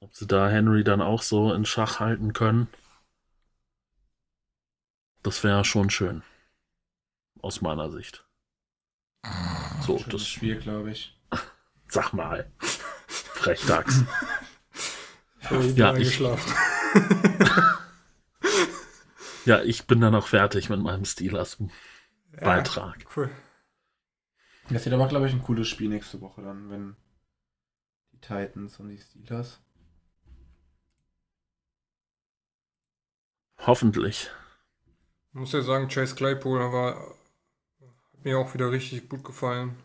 Ob sie da Henry dann auch so in Schach halten können. Das wäre schon schön. Aus meiner Sicht. So, Schönes das Spiel, glaube ich. sag mal. Frechdachs. Ich Ja, ich- eingeschlafen. Ja, ich bin dann auch fertig mit meinem Steelers-Beitrag. Cool. Das wird aber, glaube ich, ein cooles Spiel nächste Woche dann, wenn die Titans und die Steelers. Hoffentlich. Ich muss ja sagen, Chase Claypool war, hat mir auch wieder richtig gut gefallen.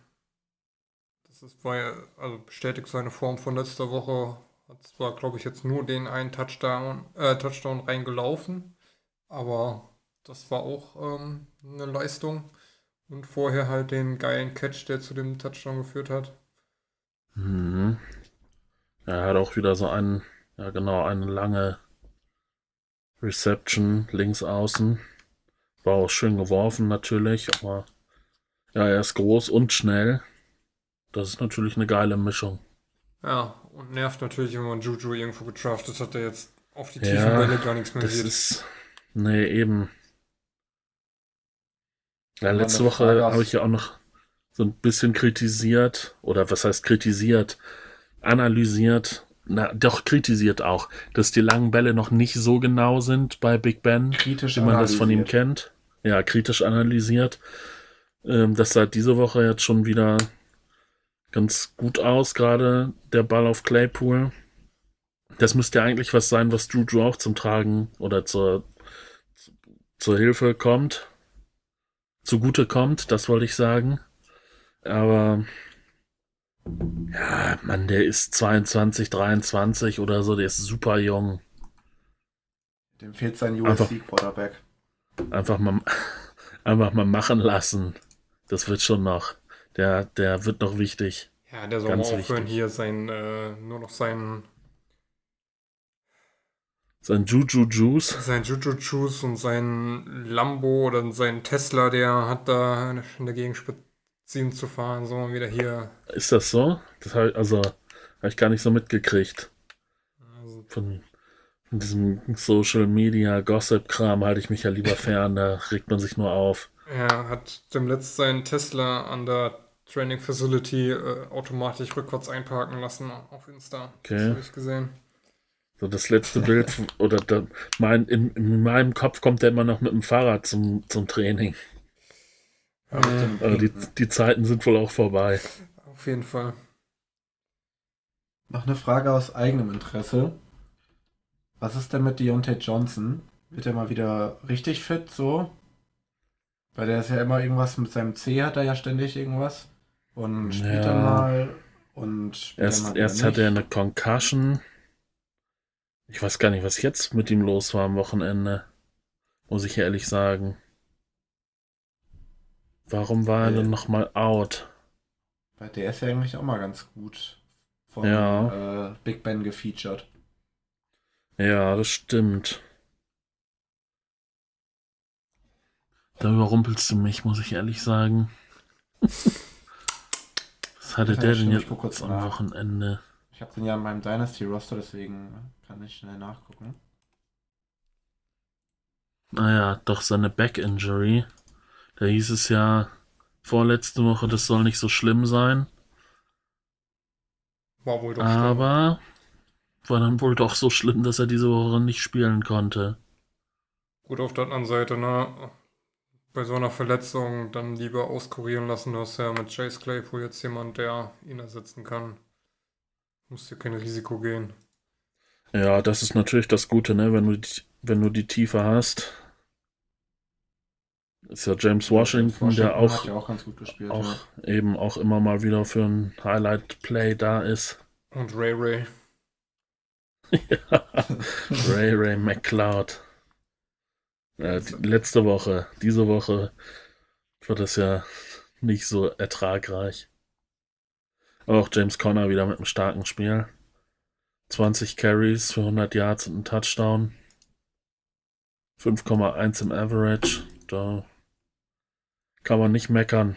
Das ist, war ja, also bestätigt seine Form von letzter Woche. Hat zwar, glaube ich, jetzt nur den einen Touchdown, äh, Touchdown reingelaufen, aber das war auch ähm, eine Leistung. Und vorher halt den geilen Catch, der zu dem Touchdown geführt hat. Mhm. Er hat auch wieder so einen, ja genau, eine lange Reception links außen. War auch schön geworfen natürlich, aber ja, er ist groß und schnell. Das ist natürlich eine geile Mischung. Ja, und nervt natürlich, wenn man Juju irgendwo getraftet hat, der jetzt auf die Ja, tiefen Bälle gar nichts mehr Das sieht. ist. Nee, eben. Ja, letzte Woche habe ich ja auch noch so ein bisschen kritisiert, oder was heißt kritisiert? Analysiert, na, doch kritisiert auch, dass die langen Bälle noch nicht so genau sind bei Big Ben, Kritisch wie man das von ihm kennt. Ja, kritisch analysiert. Ähm, das sah diese Woche jetzt schon wieder ganz gut aus, gerade der Ball auf Claypool. Das müsste ja eigentlich was sein, was Juju auch zum Tragen oder zur, zur Hilfe kommt. Zugute kommt, das wollte ich sagen. Aber ja, Mann, der ist 22, 23 oder so, der ist super jung. Dem fehlt sein Einfach- USC-Quarterback. Einfach mal, einfach mal machen lassen. Das wird schon noch. Der, der wird noch wichtig. Ja, der soll Ganz mal aufhören, wichtig. hier sein, äh, nur noch sein, Sein Juju Juice. sein Juju Juice und sein Lambo oder sein Tesla, der hat da in der Gegenspitze zu fahren, soll man wieder hier. Ist das so? Das hab ich, also, habe ich gar nicht so mitgekriegt. Also, Von, von diesem Social Media Gossip-Kram halte ich mich ja lieber fern, da regt man sich nur auf. er hat dem letzten seinen Tesla an der Training Facility äh, automatisch rückwärts einparken lassen auf Insta. Okay. Das habe ich gesehen. So das letzte Bild, oder da, mein, in, in meinem Kopf kommt er immer noch mit dem Fahrrad zum, zum Training. Ja, die, die Zeiten sind wohl auch vorbei. Auf jeden Fall. Noch eine Frage aus eigenem Interesse. Was ist denn mit Deontay Johnson? Wird er mal wieder richtig fit so? Weil der ist ja immer irgendwas mit seinem C hat er ja ständig irgendwas. Und spielt Ja. dann mal und spielt Erst, mal erst hat er eine Concussion. Ich weiß gar nicht, was jetzt mit ihm los war am Wochenende. Muss ich ehrlich sagen. Warum war er Äh. denn nochmal out? Weil der ist ja eigentlich auch mal ganz gut von Ja. äh, Big Ben gefeatured. Ja, das stimmt. Da überrumpelst du mich, muss ich ehrlich sagen. Was hatte Ja, der denn jetzt am. Wochenende? Ich habe den ja in meinem Dynasty-Roster, deswegen kann ich schnell nachgucken. Naja, doch seine Back-Injury. Da hieß es ja vorletzte Woche, das soll nicht so schlimm sein. War wohl doch Aber war dann wohl doch so schlimm, dass er diese Woche nicht spielen konnte. Gut auf der anderen Seite, ne? Bei so einer Verletzung dann lieber auskurieren lassen. Du hast ja mit Chase Claypool jetzt jemand, der ihn ersetzen kann. Musst dir kein Risiko gehen. Ja, das ist natürlich das Gute, ne? Wenn du die, wenn du die Tiefe hast. Ist ja James Washington, der auch, ja auch ganz gut gespielt. auch eben auch immer mal wieder für ein Highlight-Play da ist. Und Ray Ray. Ray Ray McCloud. Ja, die, letzte Woche, diese Woche war das ja nicht so ertragreich. Auch James Conner wieder mit einem starken Spiel. 20 Carries für 100 Yards und einen Touchdown. 5,1 im Average. Da kann man nicht meckern.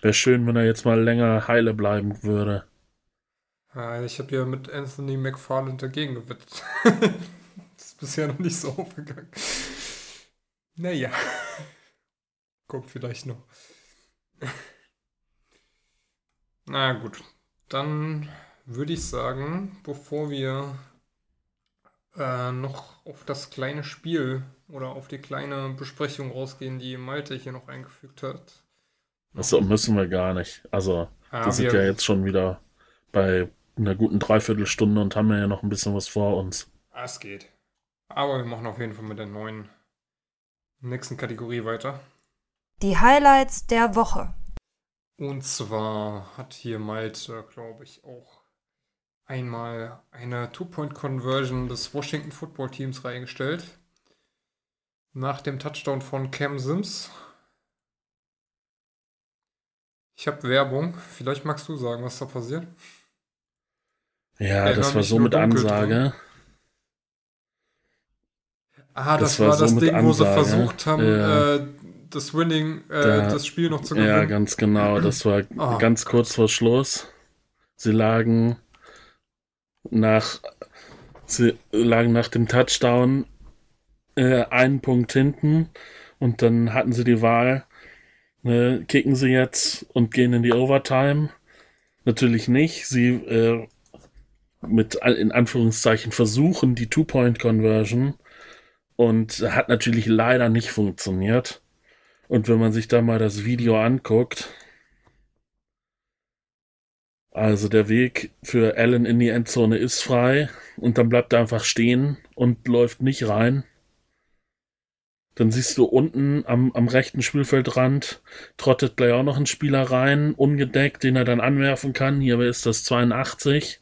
Wäre schön, wenn er jetzt mal länger heile bleiben würde. Ich habe ja mit Anthony McFarland dagegen gewettet. ist bisher noch nicht so aufgegangen. Naja. Kommt vielleicht noch. Na gut. Dann würde ich sagen, bevor wir äh, noch auf das kleine Spiel oder auf die kleine Besprechung rausgehen, die Malte hier noch eingefügt hat. Achso, müssen wir gar nicht. Also, Ah, wir sind ja jetzt schon wieder bei einer guten Dreiviertelstunde und haben ja noch ein bisschen was vor uns. Ah, Es geht. Aber wir machen auf jeden Fall mit der neuen nächsten Kategorie weiter. Die Highlights der Woche. Und zwar hat hier Malte, glaube ich, auch einmal eine Two-Point-Conversion des Washington Football Teams reingestellt. Nach dem Touchdown von Cam Sims. Ich habe Werbung. Vielleicht magst du sagen, was da passiert. Ja, Erinnere das war so mit Ansage. Ah, das, Das war war so das Ding, wo sie Ansage, versucht haben, ja. äh, das Winning, äh, Da- das Spiel noch zu gewinnen. Ja, ganz genau. Das war Ah. ganz kurz vor Schluss. Sie lagen nach, sie lagen nach dem Touchdown äh, einen Punkt hinten und dann hatten sie die Wahl, äh, kicken sie jetzt und gehen in die Overtime. Natürlich nicht. Sie äh, mit in Anführungszeichen versuchen die Two-Point-Conversion und hat natürlich leider nicht funktioniert. Und wenn man sich da mal das Video anguckt, also der Weg für Allen in die Endzone ist frei und dann bleibt er einfach stehen und läuft nicht rein. Dann siehst du unten am, am rechten Spielfeldrand trottet gleich auch noch ein Spieler rein, ungedeckt, den er dann anwerfen kann. Hier ist das 82.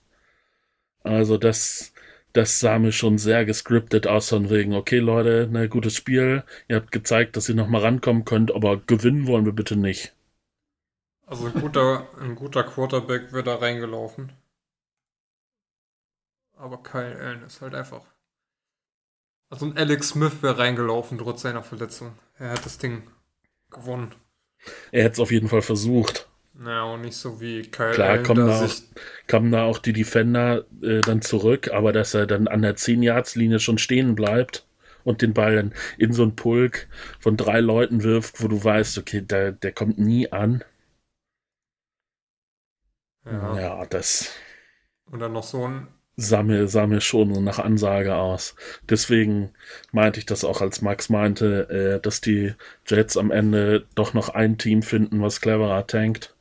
Also das, das sah mir schon sehr gescriptet aus von wegen, okay Leute, ne, gutes Spiel. Ihr habt gezeigt, dass ihr nochmal rankommen könnt, aber gewinnen wollen wir bitte nicht. Also ein guter, ein guter Quarterback wäre da reingelaufen. Aber Kyle Allen ist halt einfach. Also ein Alex Smith wäre reingelaufen trotz seiner Verletzung. Er hat das Ding gewonnen. Er hätte es auf jeden Fall versucht. Naja, und nicht so wie Kyle Klar, Allen, kommen da sich kamen da auch die Defender äh, dann zurück, aber dass er dann an der 10-Yards-Linie schon stehen bleibt und den Ball dann in so einen Pulk von drei Leuten wirft, wo du weißt, okay, der, der kommt nie an. Ja, Ja, das und dann noch so ein sah mir, sah mir schon so nach Ansage aus. Deswegen meinte ich das auch, als Max meinte, äh, dass die Jets am Ende doch noch ein Team finden, was cleverer tankt.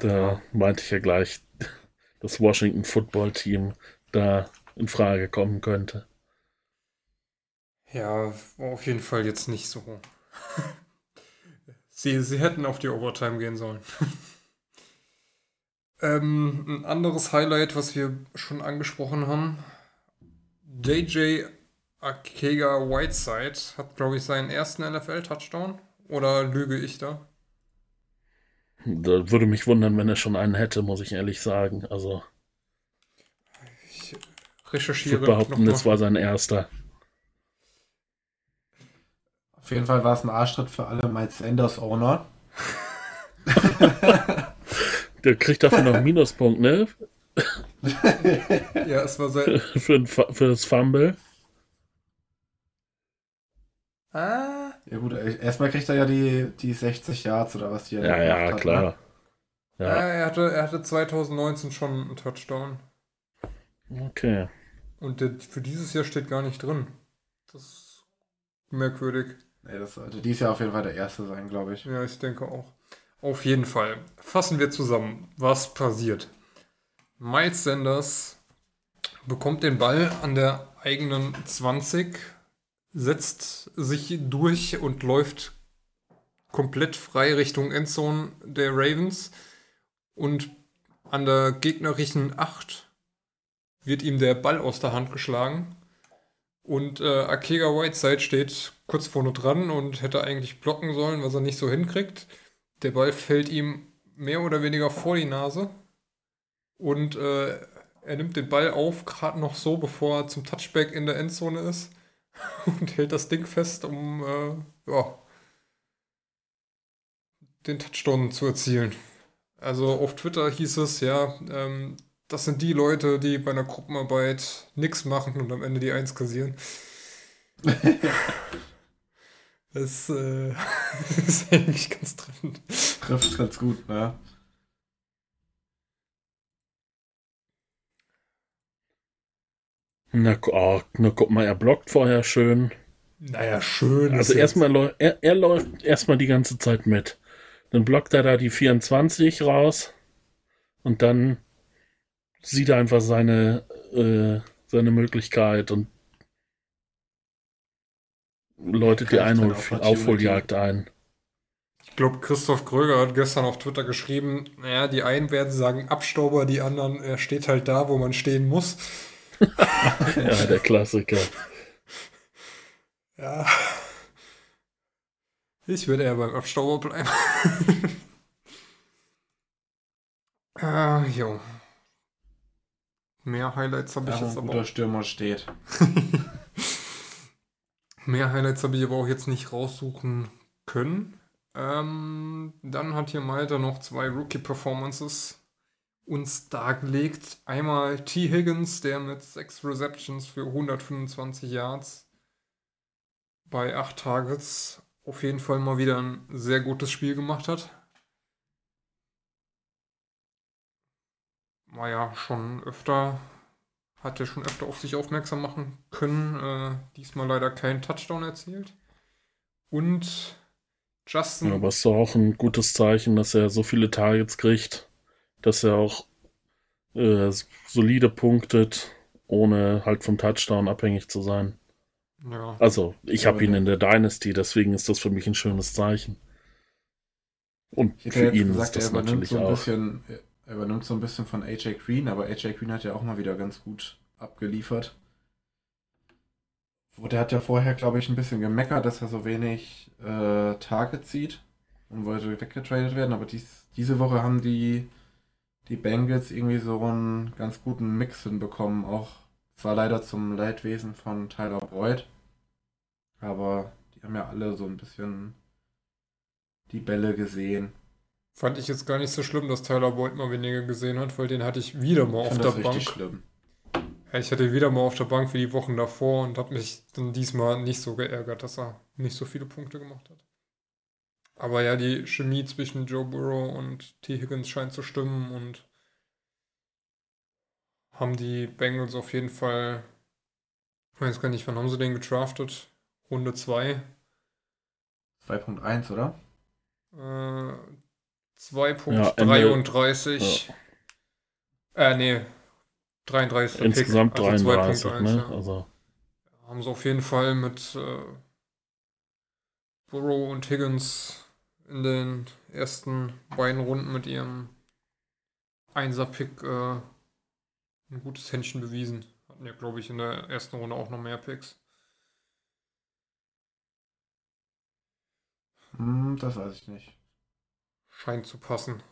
Da meinte ich ja gleich, das Washington Football Team da in Frage kommen könnte. Ja, auf jeden Fall jetzt nicht so. sie, sie hätten auf die Overtime gehen sollen. ähm, ein anderes Highlight, was wir schon angesprochen haben. JJ Akega Whiteside hat, glaube ich, seinen ersten NFL-Touchdown. Oder lüge ich da? Da würde mich wundern, wenn er schon einen hätte, muss ich ehrlich sagen. Also, Ich ich recherchiere würde behaupten, noch das war sein erster. Auf jeden Fall war es ein Arschtritt für alle Miles Sanders Owner. Der kriegt dafür noch einen Minuspunkt, ne? Ja, es war sein. Für, für das Fumble. Ah, Ja gut, erstmal kriegt er ja die, die 60 Yards oder was die er Ja, ja, hat, ne? klar. ja. Ja, er, hatte, er hatte 2019 schon einen Touchdown. okay. Und der für dieses Jahr steht gar nicht drin. Das ist merkwürdig. Nee, das sollte dies Jahr auf jeden Fall der erste sein, glaube ich. Ja, ich denke auch. Auf jeden Fall. Fassen wir zusammen, was passiert. Miles Sanders bekommt den Ball an der eigenen 20, setzt sich durch und läuft komplett frei Richtung Endzone der Ravens. Und an der gegnerischen 8 wird ihm der Ball aus der Hand geschlagen. Und äh, Akega Whiteside steht kurz vorne dran und hätte eigentlich blocken sollen, was er nicht so hinkriegt. Der Ball fällt ihm mehr oder weniger vor die Nase. Und äh, er nimmt den Ball auf, gerade noch so, bevor er zum Touchback in der Endzone ist. Und hält das Ding fest, um äh, ja, den Touchdown zu erzielen. Also auf Twitter hieß es, ja, ähm, das sind die Leute, die bei einer Gruppenarbeit nichts machen und am Ende die Eins kassieren. Das äh, ist eigentlich ganz treffend. Trifft ganz gut, ne? Na, oh, na guck mal, er blockt vorher schön. Naja, schön. Also erstmal läu- er, er läuft erstmal die ganze Zeit mit. Dann blockt er da die 24 raus und dann sieht er einfach seine, äh, seine Möglichkeit und läutet die Einhol. Aufholjagd ein. Ich glaube, Christoph Kröger hat gestern auf Twitter geschrieben, naja, die einen werden sagen Abstauber, die anderen, er steht halt da, wo man stehen muss. Ja, der Klassiker. Ja. Ich würde eher beim Abstauber bleiben. ah, jo. Mehr Highlights habe ich Ja, wo jetzt aber guter. Stürmer steht. mehr Highlights habe ich aber auch jetzt nicht raussuchen können. Ähm, dann hat hier Malta noch zwei Rookie-Performances uns dargelegt. Einmal T. Higgins, der mit sechs Receptions für 125 Yards bei acht Targets auf jeden Fall mal wieder ein sehr gutes Spiel gemacht hat. War ja schon öfter, hat er schon öfter auf sich aufmerksam machen können. Äh, diesmal leider keinen Touchdown erzielt. Und Justin. Ja, aber es ist doch auch ein gutes Zeichen, dass er so viele Targets kriegt, dass er auch äh, solide punktet, ohne halt vom Touchdown abhängig zu sein. Ja. Also, ich habe ihn in der Dynasty, deswegen ist das für mich ein schönes Zeichen. Und für ihn gesagt, ist er das natürlich so ein auch. bisschen, er übernimmt so ein bisschen von AJ Green, aber AJ Green hat ja auch mal wieder ganz gut abgeliefert. Wo Der hat ja vorher, glaube ich, ein bisschen gemeckert, dass er so wenig äh, Targets sieht und wollte weggetradet werden, aber dies, diese Woche haben die, die Bengals irgendwie so einen ganz guten Mix hinbekommen, auch zwar leider zum Leidwesen von Tyler Boyd, aber die haben ja alle so ein bisschen die Bälle gesehen. Fand ich jetzt gar nicht so schlimm, dass Tyler Boyd mal weniger gesehen hat, weil den hatte ich wieder mal Ich auf der Bank. schlimm. Ich hatte ihn wieder mal auf der Bank wie die Wochen davor und habe mich dann diesmal nicht so geärgert, dass er nicht so viele Punkte gemacht hat. Aber ja, die Chemie zwischen Joe Burrow und T. Higgins scheint zu stimmen und haben die Bengals auf jeden Fall, ich weiß gar nicht, wann haben sie den gedraftet? Runde 2. 2.1, oder? Äh, Ja, Ende- 2.33. äh, nee. 33. Insgesamt Pick, also 33, 2.1, ne? ja. Also, Haben sie auf jeden Fall mit äh, Burrow und Higgins in den ersten beiden Runden mit ihrem Einser-Pick äh, ein gutes Händchen bewiesen. Hatten ja, glaube ich, in der ersten Runde auch noch mehr Picks. Hm, das weiß ich nicht. Scheint zu passen.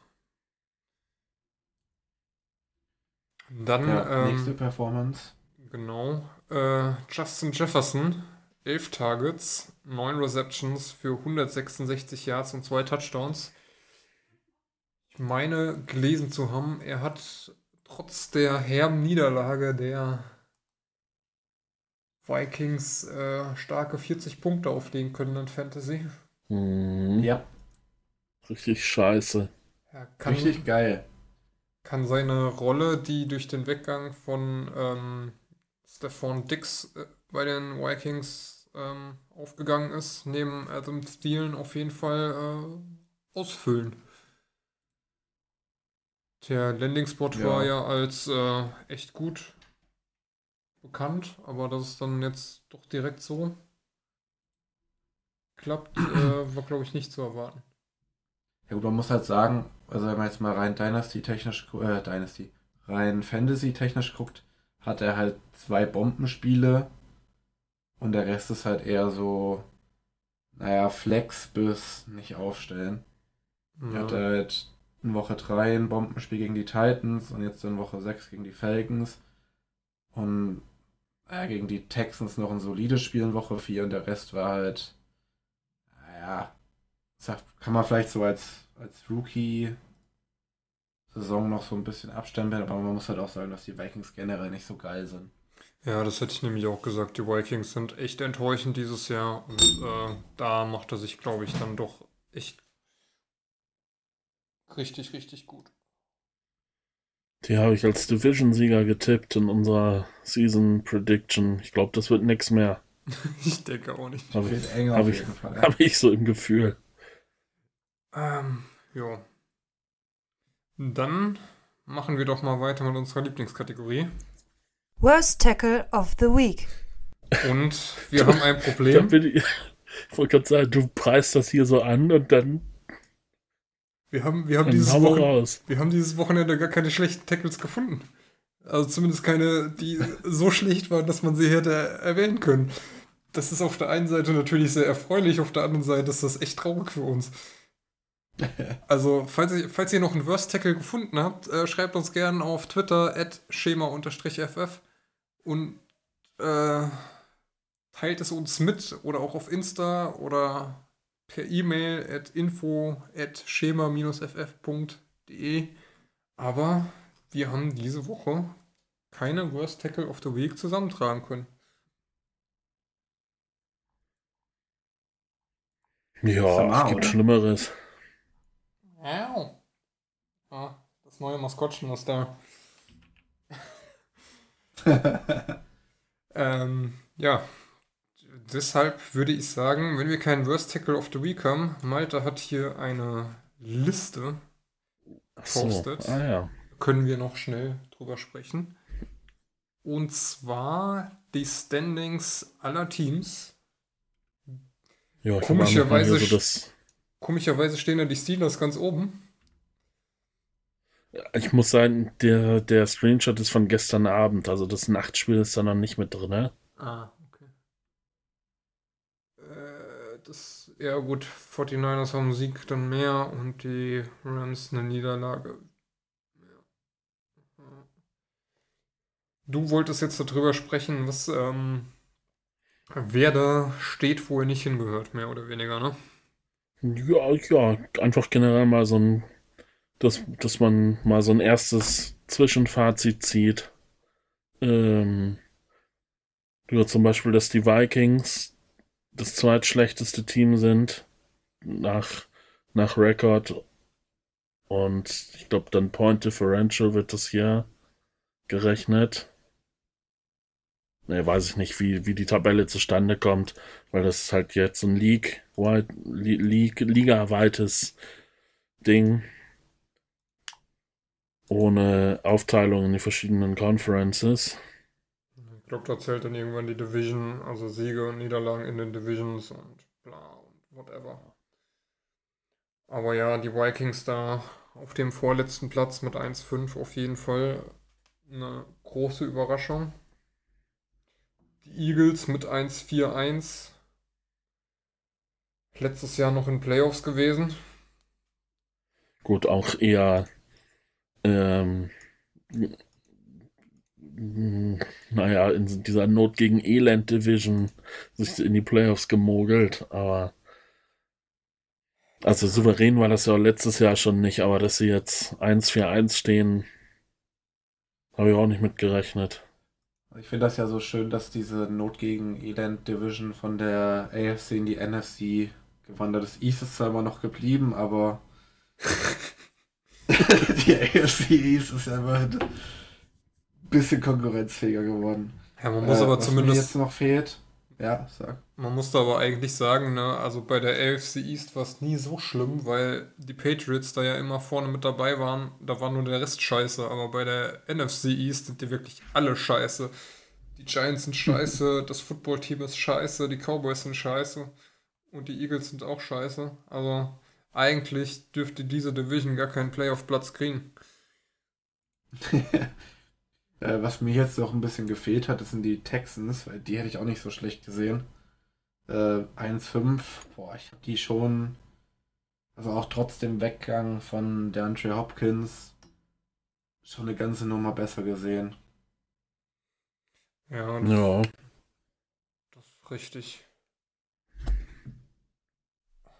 Dann, Ja, ähm, nächste Performance. Genau. Äh, Justin Jefferson, 11 Targets, 9 Receptions für 166 Yards und 2 Touchdowns. Ich meine, gelesen zu haben, er hat trotz der herben Niederlage der Vikings äh, starke 40 Punkte auflegen können in Fantasy. hm, Ja, richtig scheiße. Er kann, richtig geil. kann seine Rolle, die durch den Weggang von ähm, Stephon Dix äh, bei den Vikings ähm, aufgegangen ist, neben Adam Thielen auf jeden Fall äh, ausfüllen. Der Landing-Spot Ja. war ja als äh, echt gut bekannt, aber dass es dann jetzt doch direkt so klappt, äh, war glaube ich nicht zu erwarten. Ja gut, man muss halt sagen, also wenn man jetzt mal rein Dynasty-technisch, gu- äh, Dynasty, rein Fantasy-technisch guckt, hat er halt zwei Bombenspiele und der Rest ist halt eher so, naja, Flex bis nicht aufstellen. Er Ja. hat halt in Woche 3 ein Bombenspiel gegen die Titans und jetzt in Woche 6 gegen die Falcons. Und äh, gegen die Texans noch ein solides Spiel in Woche 4 und der Rest war halt, naja, sag- kann man vielleicht so als, als Rookie-Saison noch so ein bisschen abstempeln, aber man muss halt auch sagen, dass die Vikings generell nicht so geil sind. Ja, das hätte ich nämlich auch gesagt. Die Vikings sind echt enttäuschend dieses Jahr und äh, da macht er sich, glaube ich, dann doch echt richtig, richtig gut. Die habe ich als Division-Sieger getippt in unserer Season Prediction. Ich glaube, das wird nichts mehr. ich denke auch nicht. Habe Wird ich, hab auf ich, jeden Fall. hab ich so im Gefühl. Ähm, ja. Dann machen wir doch mal weiter mit unserer Lieblingskategorie. Worst Tackle of the Week. Und wir haben ein Problem. ich, ich wollte gerade sagen, du preist das hier so an und dann, Wir haben, wir haben, dieses Wochen, raus. wir haben dieses Wochenende gar keine schlechten Tackles gefunden. Also zumindest keine, die so schlecht waren, dass man sie hätte erwähnen können. Das ist auf der einen Seite natürlich sehr erfreulich, auf der anderen Seite ist das echt traurig für uns. Also, falls ihr, falls ihr noch einen Worst Tackle gefunden habt, äh, schreibt uns gerne auf Twitter at schema-ff und äh, teilt es uns mit oder auch auf Insta oder per E-Mail at info at schema-ff.de. Aber wir haben diese Woche keine Worst Tackle of the Week zusammentragen können. Ja, es gibt Schlimmeres. Au. Ah, das neue Maskottchen ist da. ähm, ja, deshalb würde ich sagen, wenn wir keinen Worst Tackle of the Week haben, Malte hat hier eine Liste gepostet. So. Ah, ja. Können wir noch schnell drüber sprechen. Und zwar die Standings aller Teams. Ja, komischerweise, so komischerweise stehen da die Steelers ganz oben. Ich muss sagen, der, der Screenshot ist von gestern Abend, also das Nachtspiel ist da noch nicht mit drin. Ne? Ah, okay. Äh, das, ja gut, 49ers haben Sieg dann mehr und die Rams eine Niederlage. Du wolltest jetzt darüber sprechen, was ähm, wer da steht, wo er nicht hingehört, mehr oder weniger, ne? Ja, ja, einfach generell mal so ein dass, dass man mal so ein erstes Zwischenfazit zieht. Ähm, ja, zum Beispiel, dass die Vikings das zweitschlechteste Team sind nach, nach Record. Und ich glaube, dann Point Differential wird das hier gerechnet. Ne, weiß ich nicht, wie, wie die Tabelle zustande kommt, weil das ist halt jetzt ein League, League, Liga-weites Ding ohne Aufteilung in die verschiedenen Conferences. Ich glaube, da zählt dann irgendwann die Division, also Siege und Niederlagen in den Divisions und bla und whatever. Aber ja, die Vikings da auf dem vorletzten Platz mit 1-5 auf jeden Fall eine große Überraschung. Die Eagles mit 1-4-1. Letztes Jahr noch in Playoffs gewesen. Gut, auch eher ähm, naja, in dieser Not gegen Elend Division sich in die Playoffs gemogelt, aber also souverän war das ja letztes Jahr schon nicht, aber dass sie jetzt 1-4-1 stehen, habe ich auch nicht mitgerechnet. Ich finde das ja so schön, dass diese Not gegen Elend Division von der AFC in die NFC gewandert ist. East ist zwar immer noch geblieben, aber die AFC East ist ja immerhin ein bisschen konkurrenzfähiger geworden. Ja, man muss äh, aber was zumindest. Mir jetzt noch fehlt. Ja, sag. Man musste aber eigentlich sagen, ne, also bei der AFC East war es nie so schlimm, weil die Patriots da ja immer vorne mit dabei waren. Da war nur der Rest scheiße. Aber bei der NFC East sind die wirklich alle scheiße. Die Giants sind scheiße, das Footballteam ist scheiße, die Cowboys sind scheiße und die Eagles sind auch scheiße. Also eigentlich dürfte diese Division gar keinen Playoff-Platz kriegen. Äh, was mir jetzt noch ein bisschen gefehlt hat, das sind die Texans, weil die hätte ich auch nicht so schlecht gesehen. Äh, 1-5, boah, ich habe die schon, also auch trotz dem Weggang von DeAndre Hopkins, schon eine ganze Nummer besser gesehen. Ja, das, ja. das ist richtig.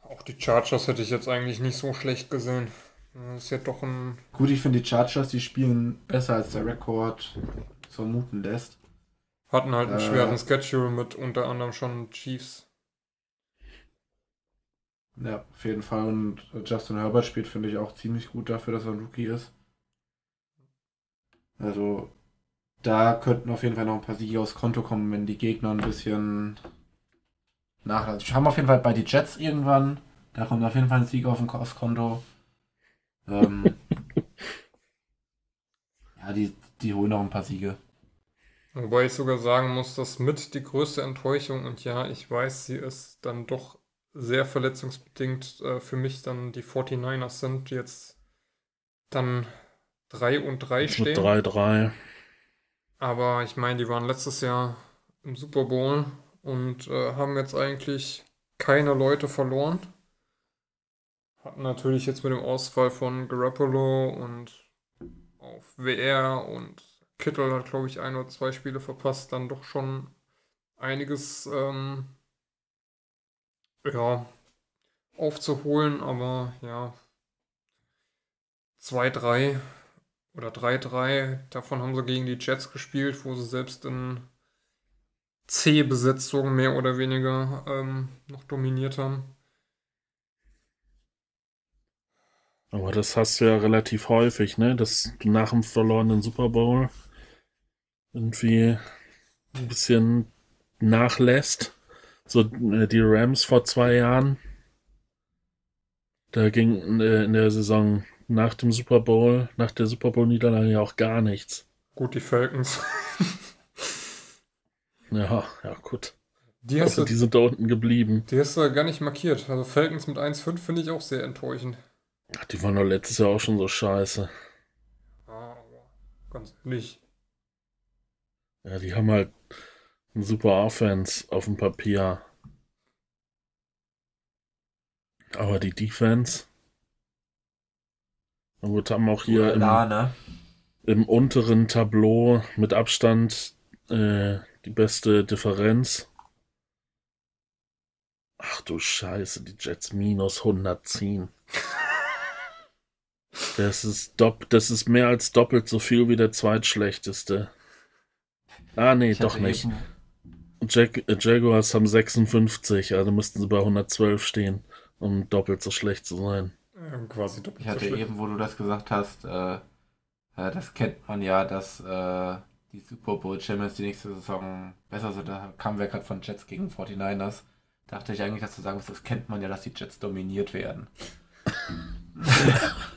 Auch die Chargers hätte ich jetzt eigentlich nicht so schlecht gesehen. Das ist ja doch ein. Gut, ich finde die Chargers, die spielen besser als der Rekord vermuten lässt. Hatten halt einen äh, schweren Schedule mit unter anderem schon Chiefs. Ja, auf jeden Fall. Und Justin Herbert spielt, finde ich, auch ziemlich gut dafür, dass er ein Rookie ist. Also, da könnten auf jeden Fall noch ein paar Siege aufs Konto kommen, wenn die Gegner ein bisschen nachlassen. Wir haben auf jeden Fall bei die Jets irgendwann. Da kommt auf jeden Fall ein Sieg auf dem Konto. Ähm, ja, die, die holen noch ein paar Siege. Wobei ich sogar sagen muss, dass mit die größte Enttäuschung, und ja, ich weiß, sie ist dann doch sehr verletzungsbedingt äh, für mich dann die 49ers sind, die jetzt dann 3 und 3 stehen. 3, 3. Aber ich meine, die waren letztes Jahr im Super Bowl und äh, haben jetzt eigentlich keine Leute verloren. Hatten natürlich jetzt mit dem Ausfall von Garoppolo und auf WR und Kittel hat, glaube ich, ein oder zwei Spiele verpasst, dann doch schon einiges ähm, ja, aufzuholen, aber ja, 2-3 oder 3-3, davon haben sie gegen die Jets gespielt, wo sie selbst in C-Besetzung mehr oder weniger ähm, noch dominiert haben. Aber das hast du ja relativ häufig, ne? Dass du nach dem verlorenen Super Bowl irgendwie ein bisschen nachlässt. So äh, die Rams vor zwei Jahren. Da ging in der Saison nach dem Super Bowl, nach der Super Bowl-Niederlage ja auch gar nichts. Gut, die Falcons. ja, ja, gut. Die, Also, du, die sind da unten geblieben. die hast du gar nicht markiert. Also Falcons mit 1-5 finde ich auch sehr enttäuschend. Ach, die waren doch letztes Jahr auch schon so scheiße. Ah, aber ganz ehrlich. Ja, die haben halt eine super Offense auf dem Papier. Aber die Defense. Na gut, haben auch hier im, ne? im unteren Tableau mit Abstand äh, die beste Differenz. Ach du Scheiße, die Jets minus 110. Das ist, dopp das ist mehr als doppelt so viel wie der zweitschlechteste. Ah, nee, Ich doch hatte nicht. Jag äh, Jaguars haben 56, also müssten sie bei 112 stehen, um doppelt so schlecht zu sein. Ähm, quasi doppelt Ich so hatte schlimm. eben, wo du das gesagt hast, äh, äh, das kennt man ja, dass äh, die Super Bowl Champions die nächste Saison besser sind. Da kamen wir gerade von Jets gegen 49ers. Dachte ich eigentlich, dass du sagen musst, das kennt man ja, dass die Jets dominiert werden.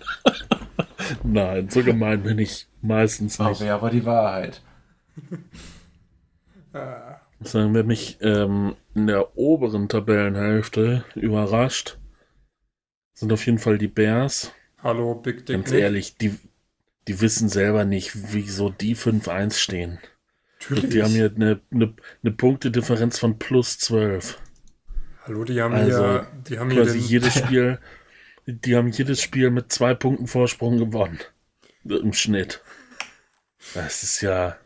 Nein, so gemein bin ich meistens Aber nicht. ja, aber die Wahrheit. Ah, Sagen, wer mich ähm, in der oberen Tabellenhälfte überrascht, sind auf jeden Fall die Bears. hallo, Big Dick Ganz ehrlich, die, die wissen selber nicht, wieso die 5-1 stehen. Natürlich. Die haben hier eine, eine, eine Punktedifferenz von plus 12. hallo, die haben Also, hier, die haben hier Quasi den, jedes Spiel, die haben jedes Spiel mit zwei Punkten Vorsprung gewonnen. Im Schnitt. Das ist ja.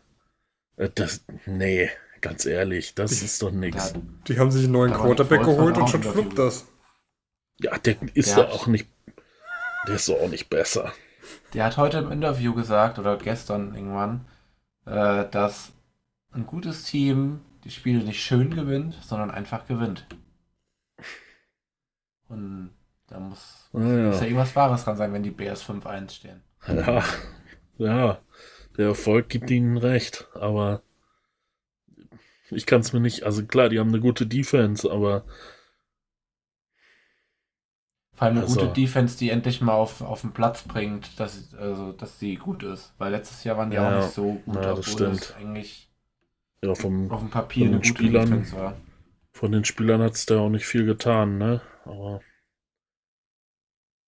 äh, Das, nee, ganz ehrlich, das ist doch. Ja, die haben sich einen neuen Quarterback geholt und schon fluppt das. Ja, der ist Der doch auch nicht. Der ist doch auch nicht besser. Der hat heute im Interview gesagt, oder gestern irgendwann, äh, dass ein gutes Team die Spiele nicht schön gewinnt, sondern einfach gewinnt. Und da muss, muss ja Naja, irgendwas Wahres dran sein, wenn die Bears 5-1 stehen. ja, ja, der Erfolg gibt ihnen recht, aber ich kann es mir nicht. Also klar, die haben eine gute Defense, aber Vor allem eine Also- gute Defense, die endlich mal auf, auf den Platz bringt, dass, also, dass sie gut ist. Weil letztes Jahr waren die Ja, auch nicht so gut, ja, das obwohl stimmt. eigentlich ja, vom, auf dem Papier Von eine den gute Spielern- Defense war. von den Spielern hat es da auch nicht viel getan, ne? Aber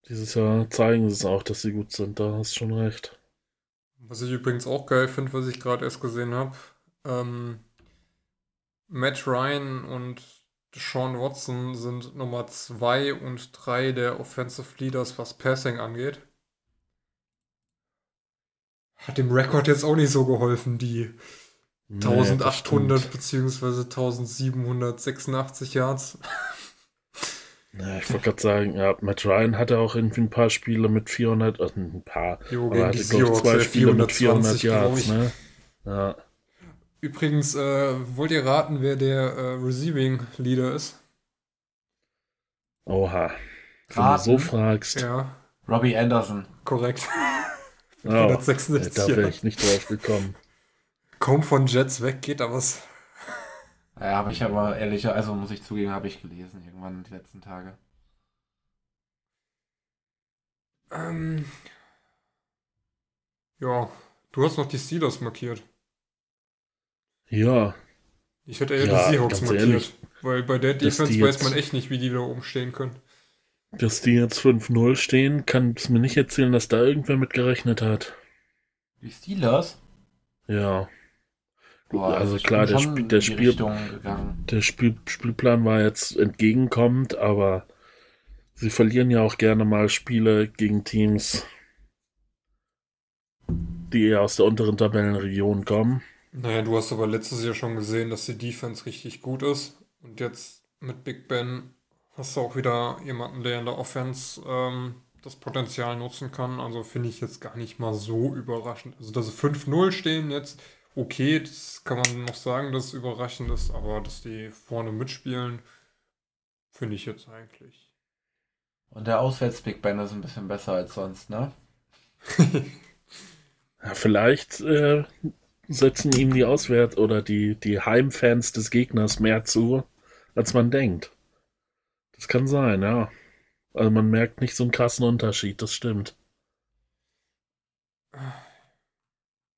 dieses Jahr zeigen sie es auch, dass sie gut sind, da hast du schon recht. Was ich übrigens auch geil finde, was ich gerade erst gesehen habe. Ähm, Matt Ryan und Sean Watson sind Nummer 2 und 3 der Offensive Leaders, was Passing angeht. Hat dem Rekord jetzt auch nicht so geholfen, die Nee, das 1800 stimmt. bzw. 1786 Yards. Ja, ich wollte gerade sagen, ja, Matt Ryan hatte auch irgendwie ein paar Spiele mit 400, also ein paar, Jo, aber er hatte, glaube ich, zwei äh, Spiele mit 400 420, glaub Yards, ne? Ja, Übrigens, äh, wollt ihr raten, wer der äh, Receiving Leader ist? oha. Wenn du so fragst, Ja, Robbie Anderson. korrekt. oh, 166 da wäre ich nicht drauf gekommen. Kaum von Jets weg geht da was. Ja, habe ich aber ehrlicher, also muss ich zugeben, habe ich gelesen irgendwann die letzten Tage. Ähm, ja, du hast noch die Steelers markiert. Ja, Ich hätte eher Ja, die Seahawks markiert. ehrlich, weil bei der Defense weiß man echt nicht, wie die da oben stehen können. dass die jetzt 5-0 stehen, kann es mir nicht erzählen, dass da irgendwer mit gerechnet hat. Die Steelers? Ja. Boah, also klar, der, in der, Spiel, der Spiel, Spielplan war jetzt entgegenkommend, aber sie verlieren ja auch gerne mal Spiele gegen Teams, die eher aus der unteren Tabellenregion kommen. Naja, du hast aber letztes Jahr schon gesehen, dass die Defense richtig gut ist. Und jetzt mit Big Ben hast du auch wieder jemanden, der in der Offense ähm, das Potenzial nutzen kann. Also finde ich jetzt gar nicht mal so überraschend. Also, dass sie 5-0 stehen jetzt, okay, das kann man noch sagen, dass es überraschend ist, aber dass die vorne mitspielen, finde ich jetzt eigentlich. Und der Auswärts-Big Ben ist ein bisschen besser als sonst, ne? Ja, vielleicht äh, setzen ihm die Auswärt- oder die, die Heimfans des Gegners mehr zu, als man denkt. Das kann sein, ja. Also man merkt nicht so einen krassen Unterschied, das stimmt.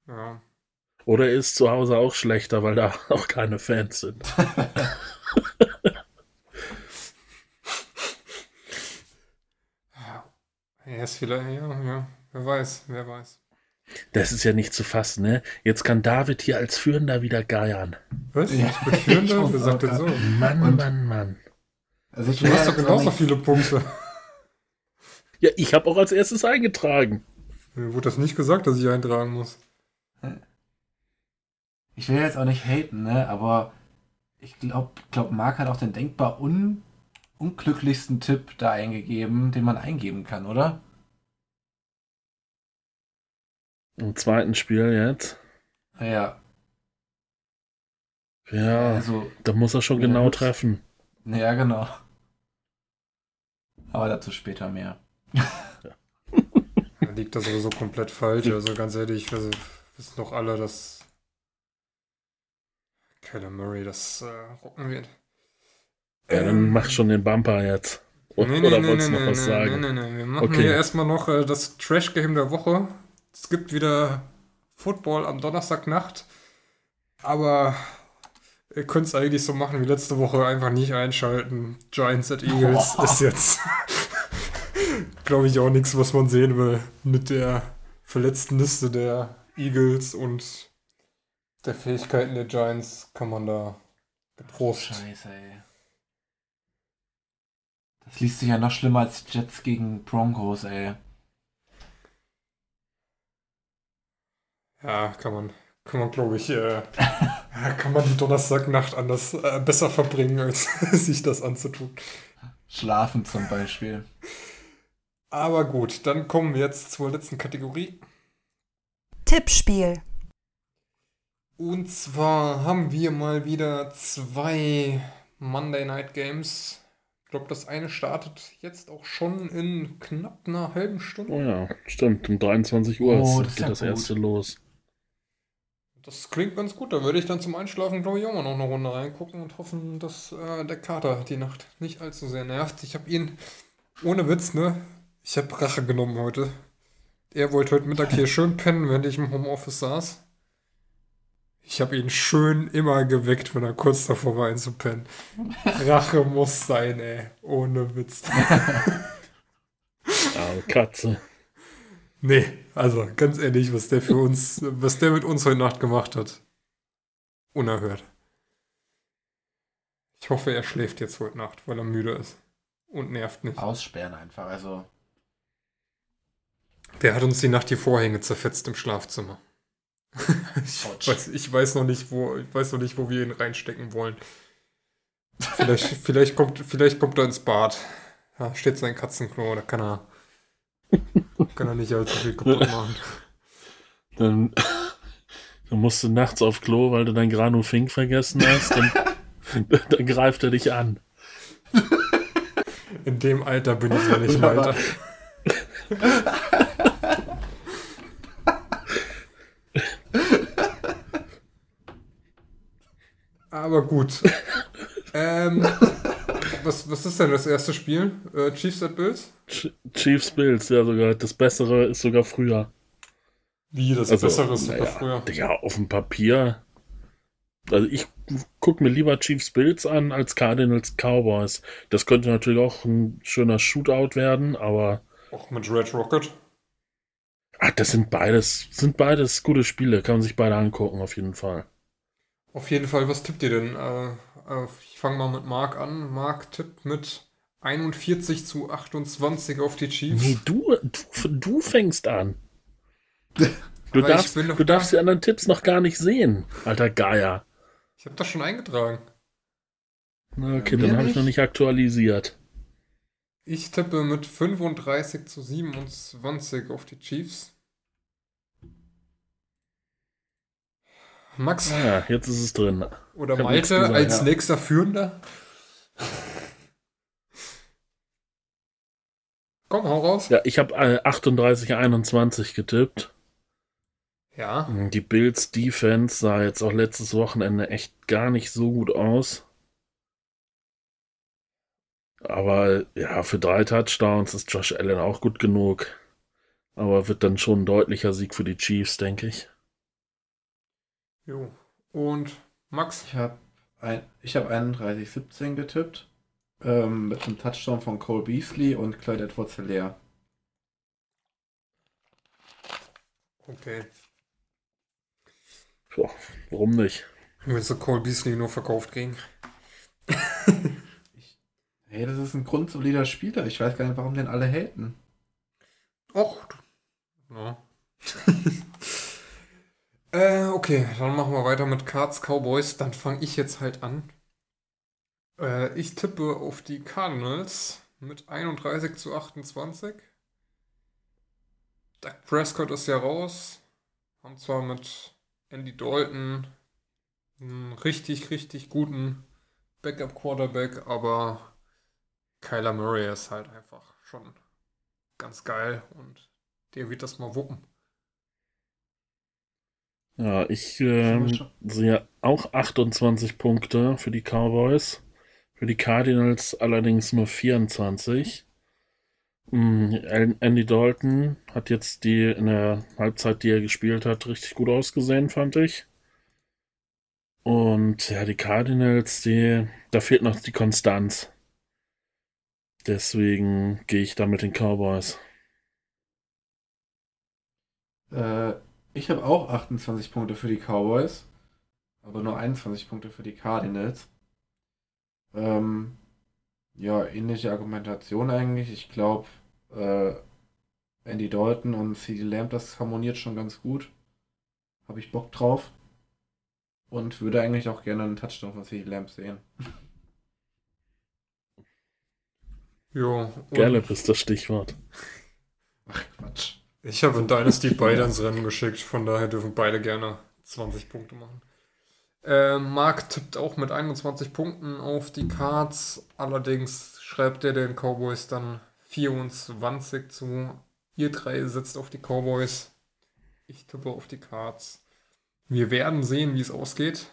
Ja. Oder er ist zu Hause auch schlechter, weil da auch keine Fans sind. Er ist vielleicht, ja, ja, wer weiß, wer weiß. Das ist ja nicht zu fassen, ne? Jetzt kann David hier als Führender wieder geiern. Was? Ja, Ich bin Führender? Wer sagt denn so? Mann, Und- Mann, Mann. Also ich Du hast doch genauso viele Punkte. Ja, ich habe auch als erstes eingetragen. Mir wurde das nicht gesagt, dass ich eintragen muss. Ich will jetzt auch nicht haten, ne? Aber ich glaube, glaub, Marc hat auch den denkbar un unglücklichsten Tipp da eingegeben, den man eingeben kann, oder? Im zweiten Spiel jetzt. Ja, Ja, also, da muss er schon Ja, genau gut. treffen. ja, genau. Aber dazu später mehr. Da liegt das sowieso komplett falsch. Also ganz ehrlich, wir wissen doch alle, dass Kyler Murray das äh, rocken wird. Ja, dann Ähm, mach schon den Bumper jetzt. O- Nee, nee, Oder nee, wolltest du noch was sagen? Nee, nee, nee. Wir machen Okay. hier erstmal noch äh, das Trash-Game der Woche. Es gibt wieder Football am Donnerstagnacht. Aber ihr könnt es eigentlich so machen wie letzte Woche. Einfach nicht einschalten. Giants at Eagles Oh. ist jetzt, glaube ich, auch nichts, was man sehen will. Mit der verletzten Liste der Eagles und der Fähigkeiten der Giants kann man da getrost. Scheiße, ey. Das liest sich ja noch schlimmer als Jets gegen Broncos, ey. Ja, kann man, kann man, glaube ich, äh, ja, kann man die Donnerstagnacht anders äh, besser verbringen, als sich das anzutun. Schlafen zum Beispiel. Aber gut, dann kommen wir jetzt zur letzten Kategorie. Tippspiel. Und zwar haben wir mal wieder zwei Monday Night Games. Ich glaube, das eine startet jetzt auch schon in knapp einer halben Stunde. Oh ja, stimmt. Um 23 Uhr Oh, ist- das geht ja das gut. erste los. Das klingt ganz gut. Da würde ich dann zum Einschlafen, glaube ich, auch mal noch eine Runde reingucken und hoffen, dass äh, der Kater die Nacht nicht allzu sehr nervt. Ich habe ihn, ohne Witz, ne? Ich habe Rache genommen heute. Er wollte heute Mittag hier schön pennen, während ich im Homeoffice saß. Ich habe ihn schön immer geweckt, wenn er kurz davor war, einzupennen. Rache muss sein, ey. Ohne Witz. Ah, Katze. Nee, also ganz ehrlich, was der für uns, was der mit uns heute Nacht gemacht hat. Unerhört. Ich hoffe, er schläft jetzt heute Nacht, weil er müde ist. Und nervt nicht. Aussperren einfach, also. Der hat uns die Nacht die Vorhänge zerfetzt im Schlafzimmer. Ich, weiß, ich weiß noch nicht, wo, ich weiß noch nicht, wo wir ihn reinstecken wollen. Vielleicht, vielleicht, kommt, vielleicht kommt er ins Bad. Da steht sein Katzenklo, da kann er, kann er nicht allzu viel kaputt machen. Dann, dann musst du nachts auf Klo, weil du dein Granu Fink vergessen hast. Dann, dann greift er dich an. In dem Alter bin ich ja nicht, Ja. Aber gut. ähm, was, was ist denn das erste Spiel? Äh, Chiefs at Bills? Ch- Chiefs Bills, ja sogar. Das Bessere ist sogar früher. Wie, das Also, Bessere ist sogar naja, früher. Ja, auf dem Papier. Also ich gucke mir lieber Chiefs Bills an als Cardinals Cowboys. Das könnte natürlich auch ein schöner Shootout werden, aber Auch mit Red Rocket. ach, das sind beides, sind beides gute Spiele. Kann man sich beide angucken, auf jeden Fall. Auf jeden Fall, was tippt ihr denn? Äh, äh, ich fange mal mit Marc an. Marc tippt mit 41 zu 28 auf die Chiefs. Nee, du, du, du fängst an. Du darfst, du darfst da. die anderen Tipps noch gar nicht sehen, alter Geier. Ich habe das schon eingetragen. Na, Okay, mir dann habe ich noch nicht aktualisiert. Ich tippe mit 35 zu 27 auf die Chiefs. Max Ah, jetzt ist es drin. oder Malte gesagt, als ja. nächster Führender? Komm, hau raus. Ja, ich habe äh, 38, 21 getippt. Ja, Die Bills Defense sah jetzt auch letztes Wochenende echt gar nicht so gut aus. Aber ja, für drei Touchdowns ist Josh Allen auch gut genug. Aber wird dann schon ein deutlicher Sieg für die Chiefs, denke ich. Jo. Und Max? Ich habe ein, ich hab 31-17 getippt. Ähm, mit einem Touchdown von Cole Beasley und Clyde Edwards Hilaire. Okay. Boah, warum nicht? Willst du Cole Beasley nur verkauft kriegen? Hey, das ist ein grundsolider Spieler. Ich weiß gar nicht, warum den alle haten. Och. Ja. äh, okay, dann machen wir weiter mit Cards Cowboys. Dann fange ich jetzt halt an. Äh, ich tippe auf die Cardinals mit 31 zu 28. Doug Prescott ist ja raus. Haben zwar mit Andy Dalton einen richtig, richtig guten Backup-Quarterback, aber Kyler Murray ist halt einfach schon ganz geil und der wird das mal wuppen. Ja, ich schon. sehe auch 28 Punkte für die Cowboys. Für die Cardinals allerdings nur 24. Mm, Al- Andy Dalton hat jetzt die in der Halbzeit, die er gespielt hat, richtig gut ausgesehen, fand ich. Und ja, die Cardinals, die, da fehlt noch die Konstanz. Deswegen gehe ich da mit den Cowboys. Äh, ich habe auch 28 Punkte für die Cowboys, aber nur 21 Punkte für die Cardinals. Ähm, ja, ähnliche Argumentation eigentlich. Ich glaube, äh, Andy Dalton und CeeDee Lamb, das harmoniert schon ganz gut. Habe ich Bock drauf. Und würde eigentlich auch gerne einen Touchdown von CeeDee Lamb sehen. Jo, Gallup ist das Stichwort. Ach, Quatsch. Ich habe in Dynasty beide ins Rennen geschickt, von daher dürfen beide gerne 20 Punkte machen. Äh, Marc tippt auch mit 21 Punkten auf die Cards, allerdings schreibt er den Cowboys dann 24 zu. Ihr drei setzt auf die Cowboys. Ich tippe auf die Cards. Wir werden sehen, wie es ausgeht.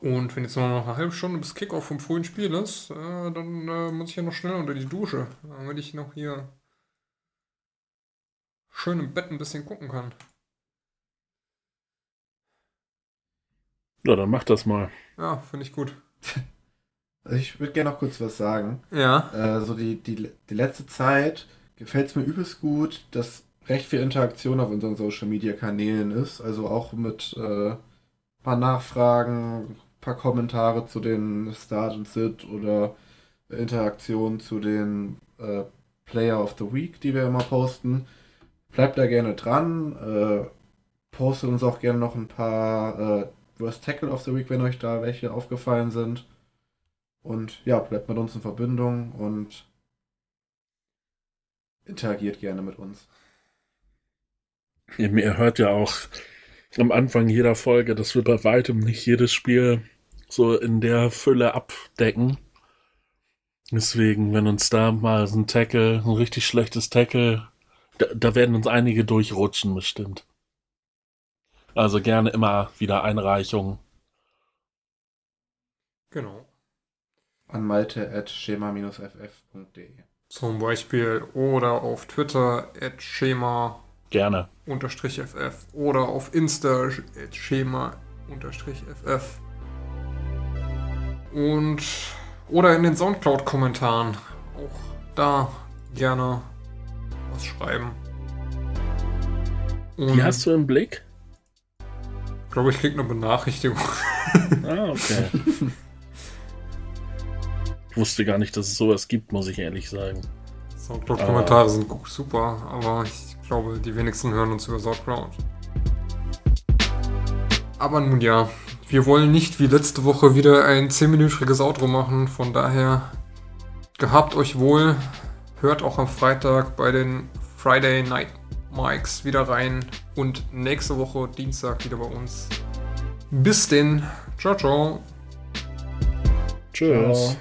Und wenn jetzt nur noch eine halbe Stunde bis Kickoff vom frühen Spiel ist, äh, dann äh, muss ich ja noch schnell unter die Dusche, damit ich noch hier schön im Bett ein bisschen gucken kann. Ja, dann mach das mal. Ja, finde ich gut. Also ich würde gerne noch kurz was sagen. Ja. Äh, so die, die, die letzte Zeit gefällt es mir übelst gut, dass recht viel Interaktion auf unseren Social Media Kanälen ist. Also auch mit äh, paar Nachfragen, paar Kommentare zu den Start and Sit oder Interaktion zu den äh, Player of the Week, die wir immer posten. Bleibt da gerne dran. Äh, postet uns auch gerne noch ein paar äh, Worst Tackle of the Week, wenn euch da welche aufgefallen sind. Und ja, bleibt mit uns in Verbindung und interagiert gerne mit uns. Ihr, hört ja auch am Anfang jeder Folge, dass wir bei weitem nicht jedes Spiel so in der Fülle abdecken. Deswegen, wenn uns da mal ein Tackle, ein richtig schlechtes Tackle, da, da werden uns einige durchrutschen bestimmt. Also gerne immer wieder Einreichungen. Genau. An malte at schema-ff.de. Zum Beispiel oder auf Twitter at schema Gerne. unterstrich ff oder auf Insta at schema unterstrich ff. Und oder in den Soundcloud-Kommentaren. Auch da gerne was schreiben. Und Die hast du im Blick? ich glaube, ich krieg eine Benachrichtigung. Ah, okay. Ich wusste gar nicht, dass es sowas gibt, muss ich ehrlich sagen. Soundcloud-Kommentare sind gu- super, aber ich glaube, die wenigsten hören uns über Soundcloud. Aber nun ja, wir wollen nicht wie letzte Woche wieder ein 10-minütiges Outro machen. Von daher gehabt euch wohl. Hört auch am Freitag bei den Friday Night Mikes wieder rein. Und nächste Woche Dienstag wieder bei uns. Bis denn. Ciao, ciao. Tschüss. Ciao.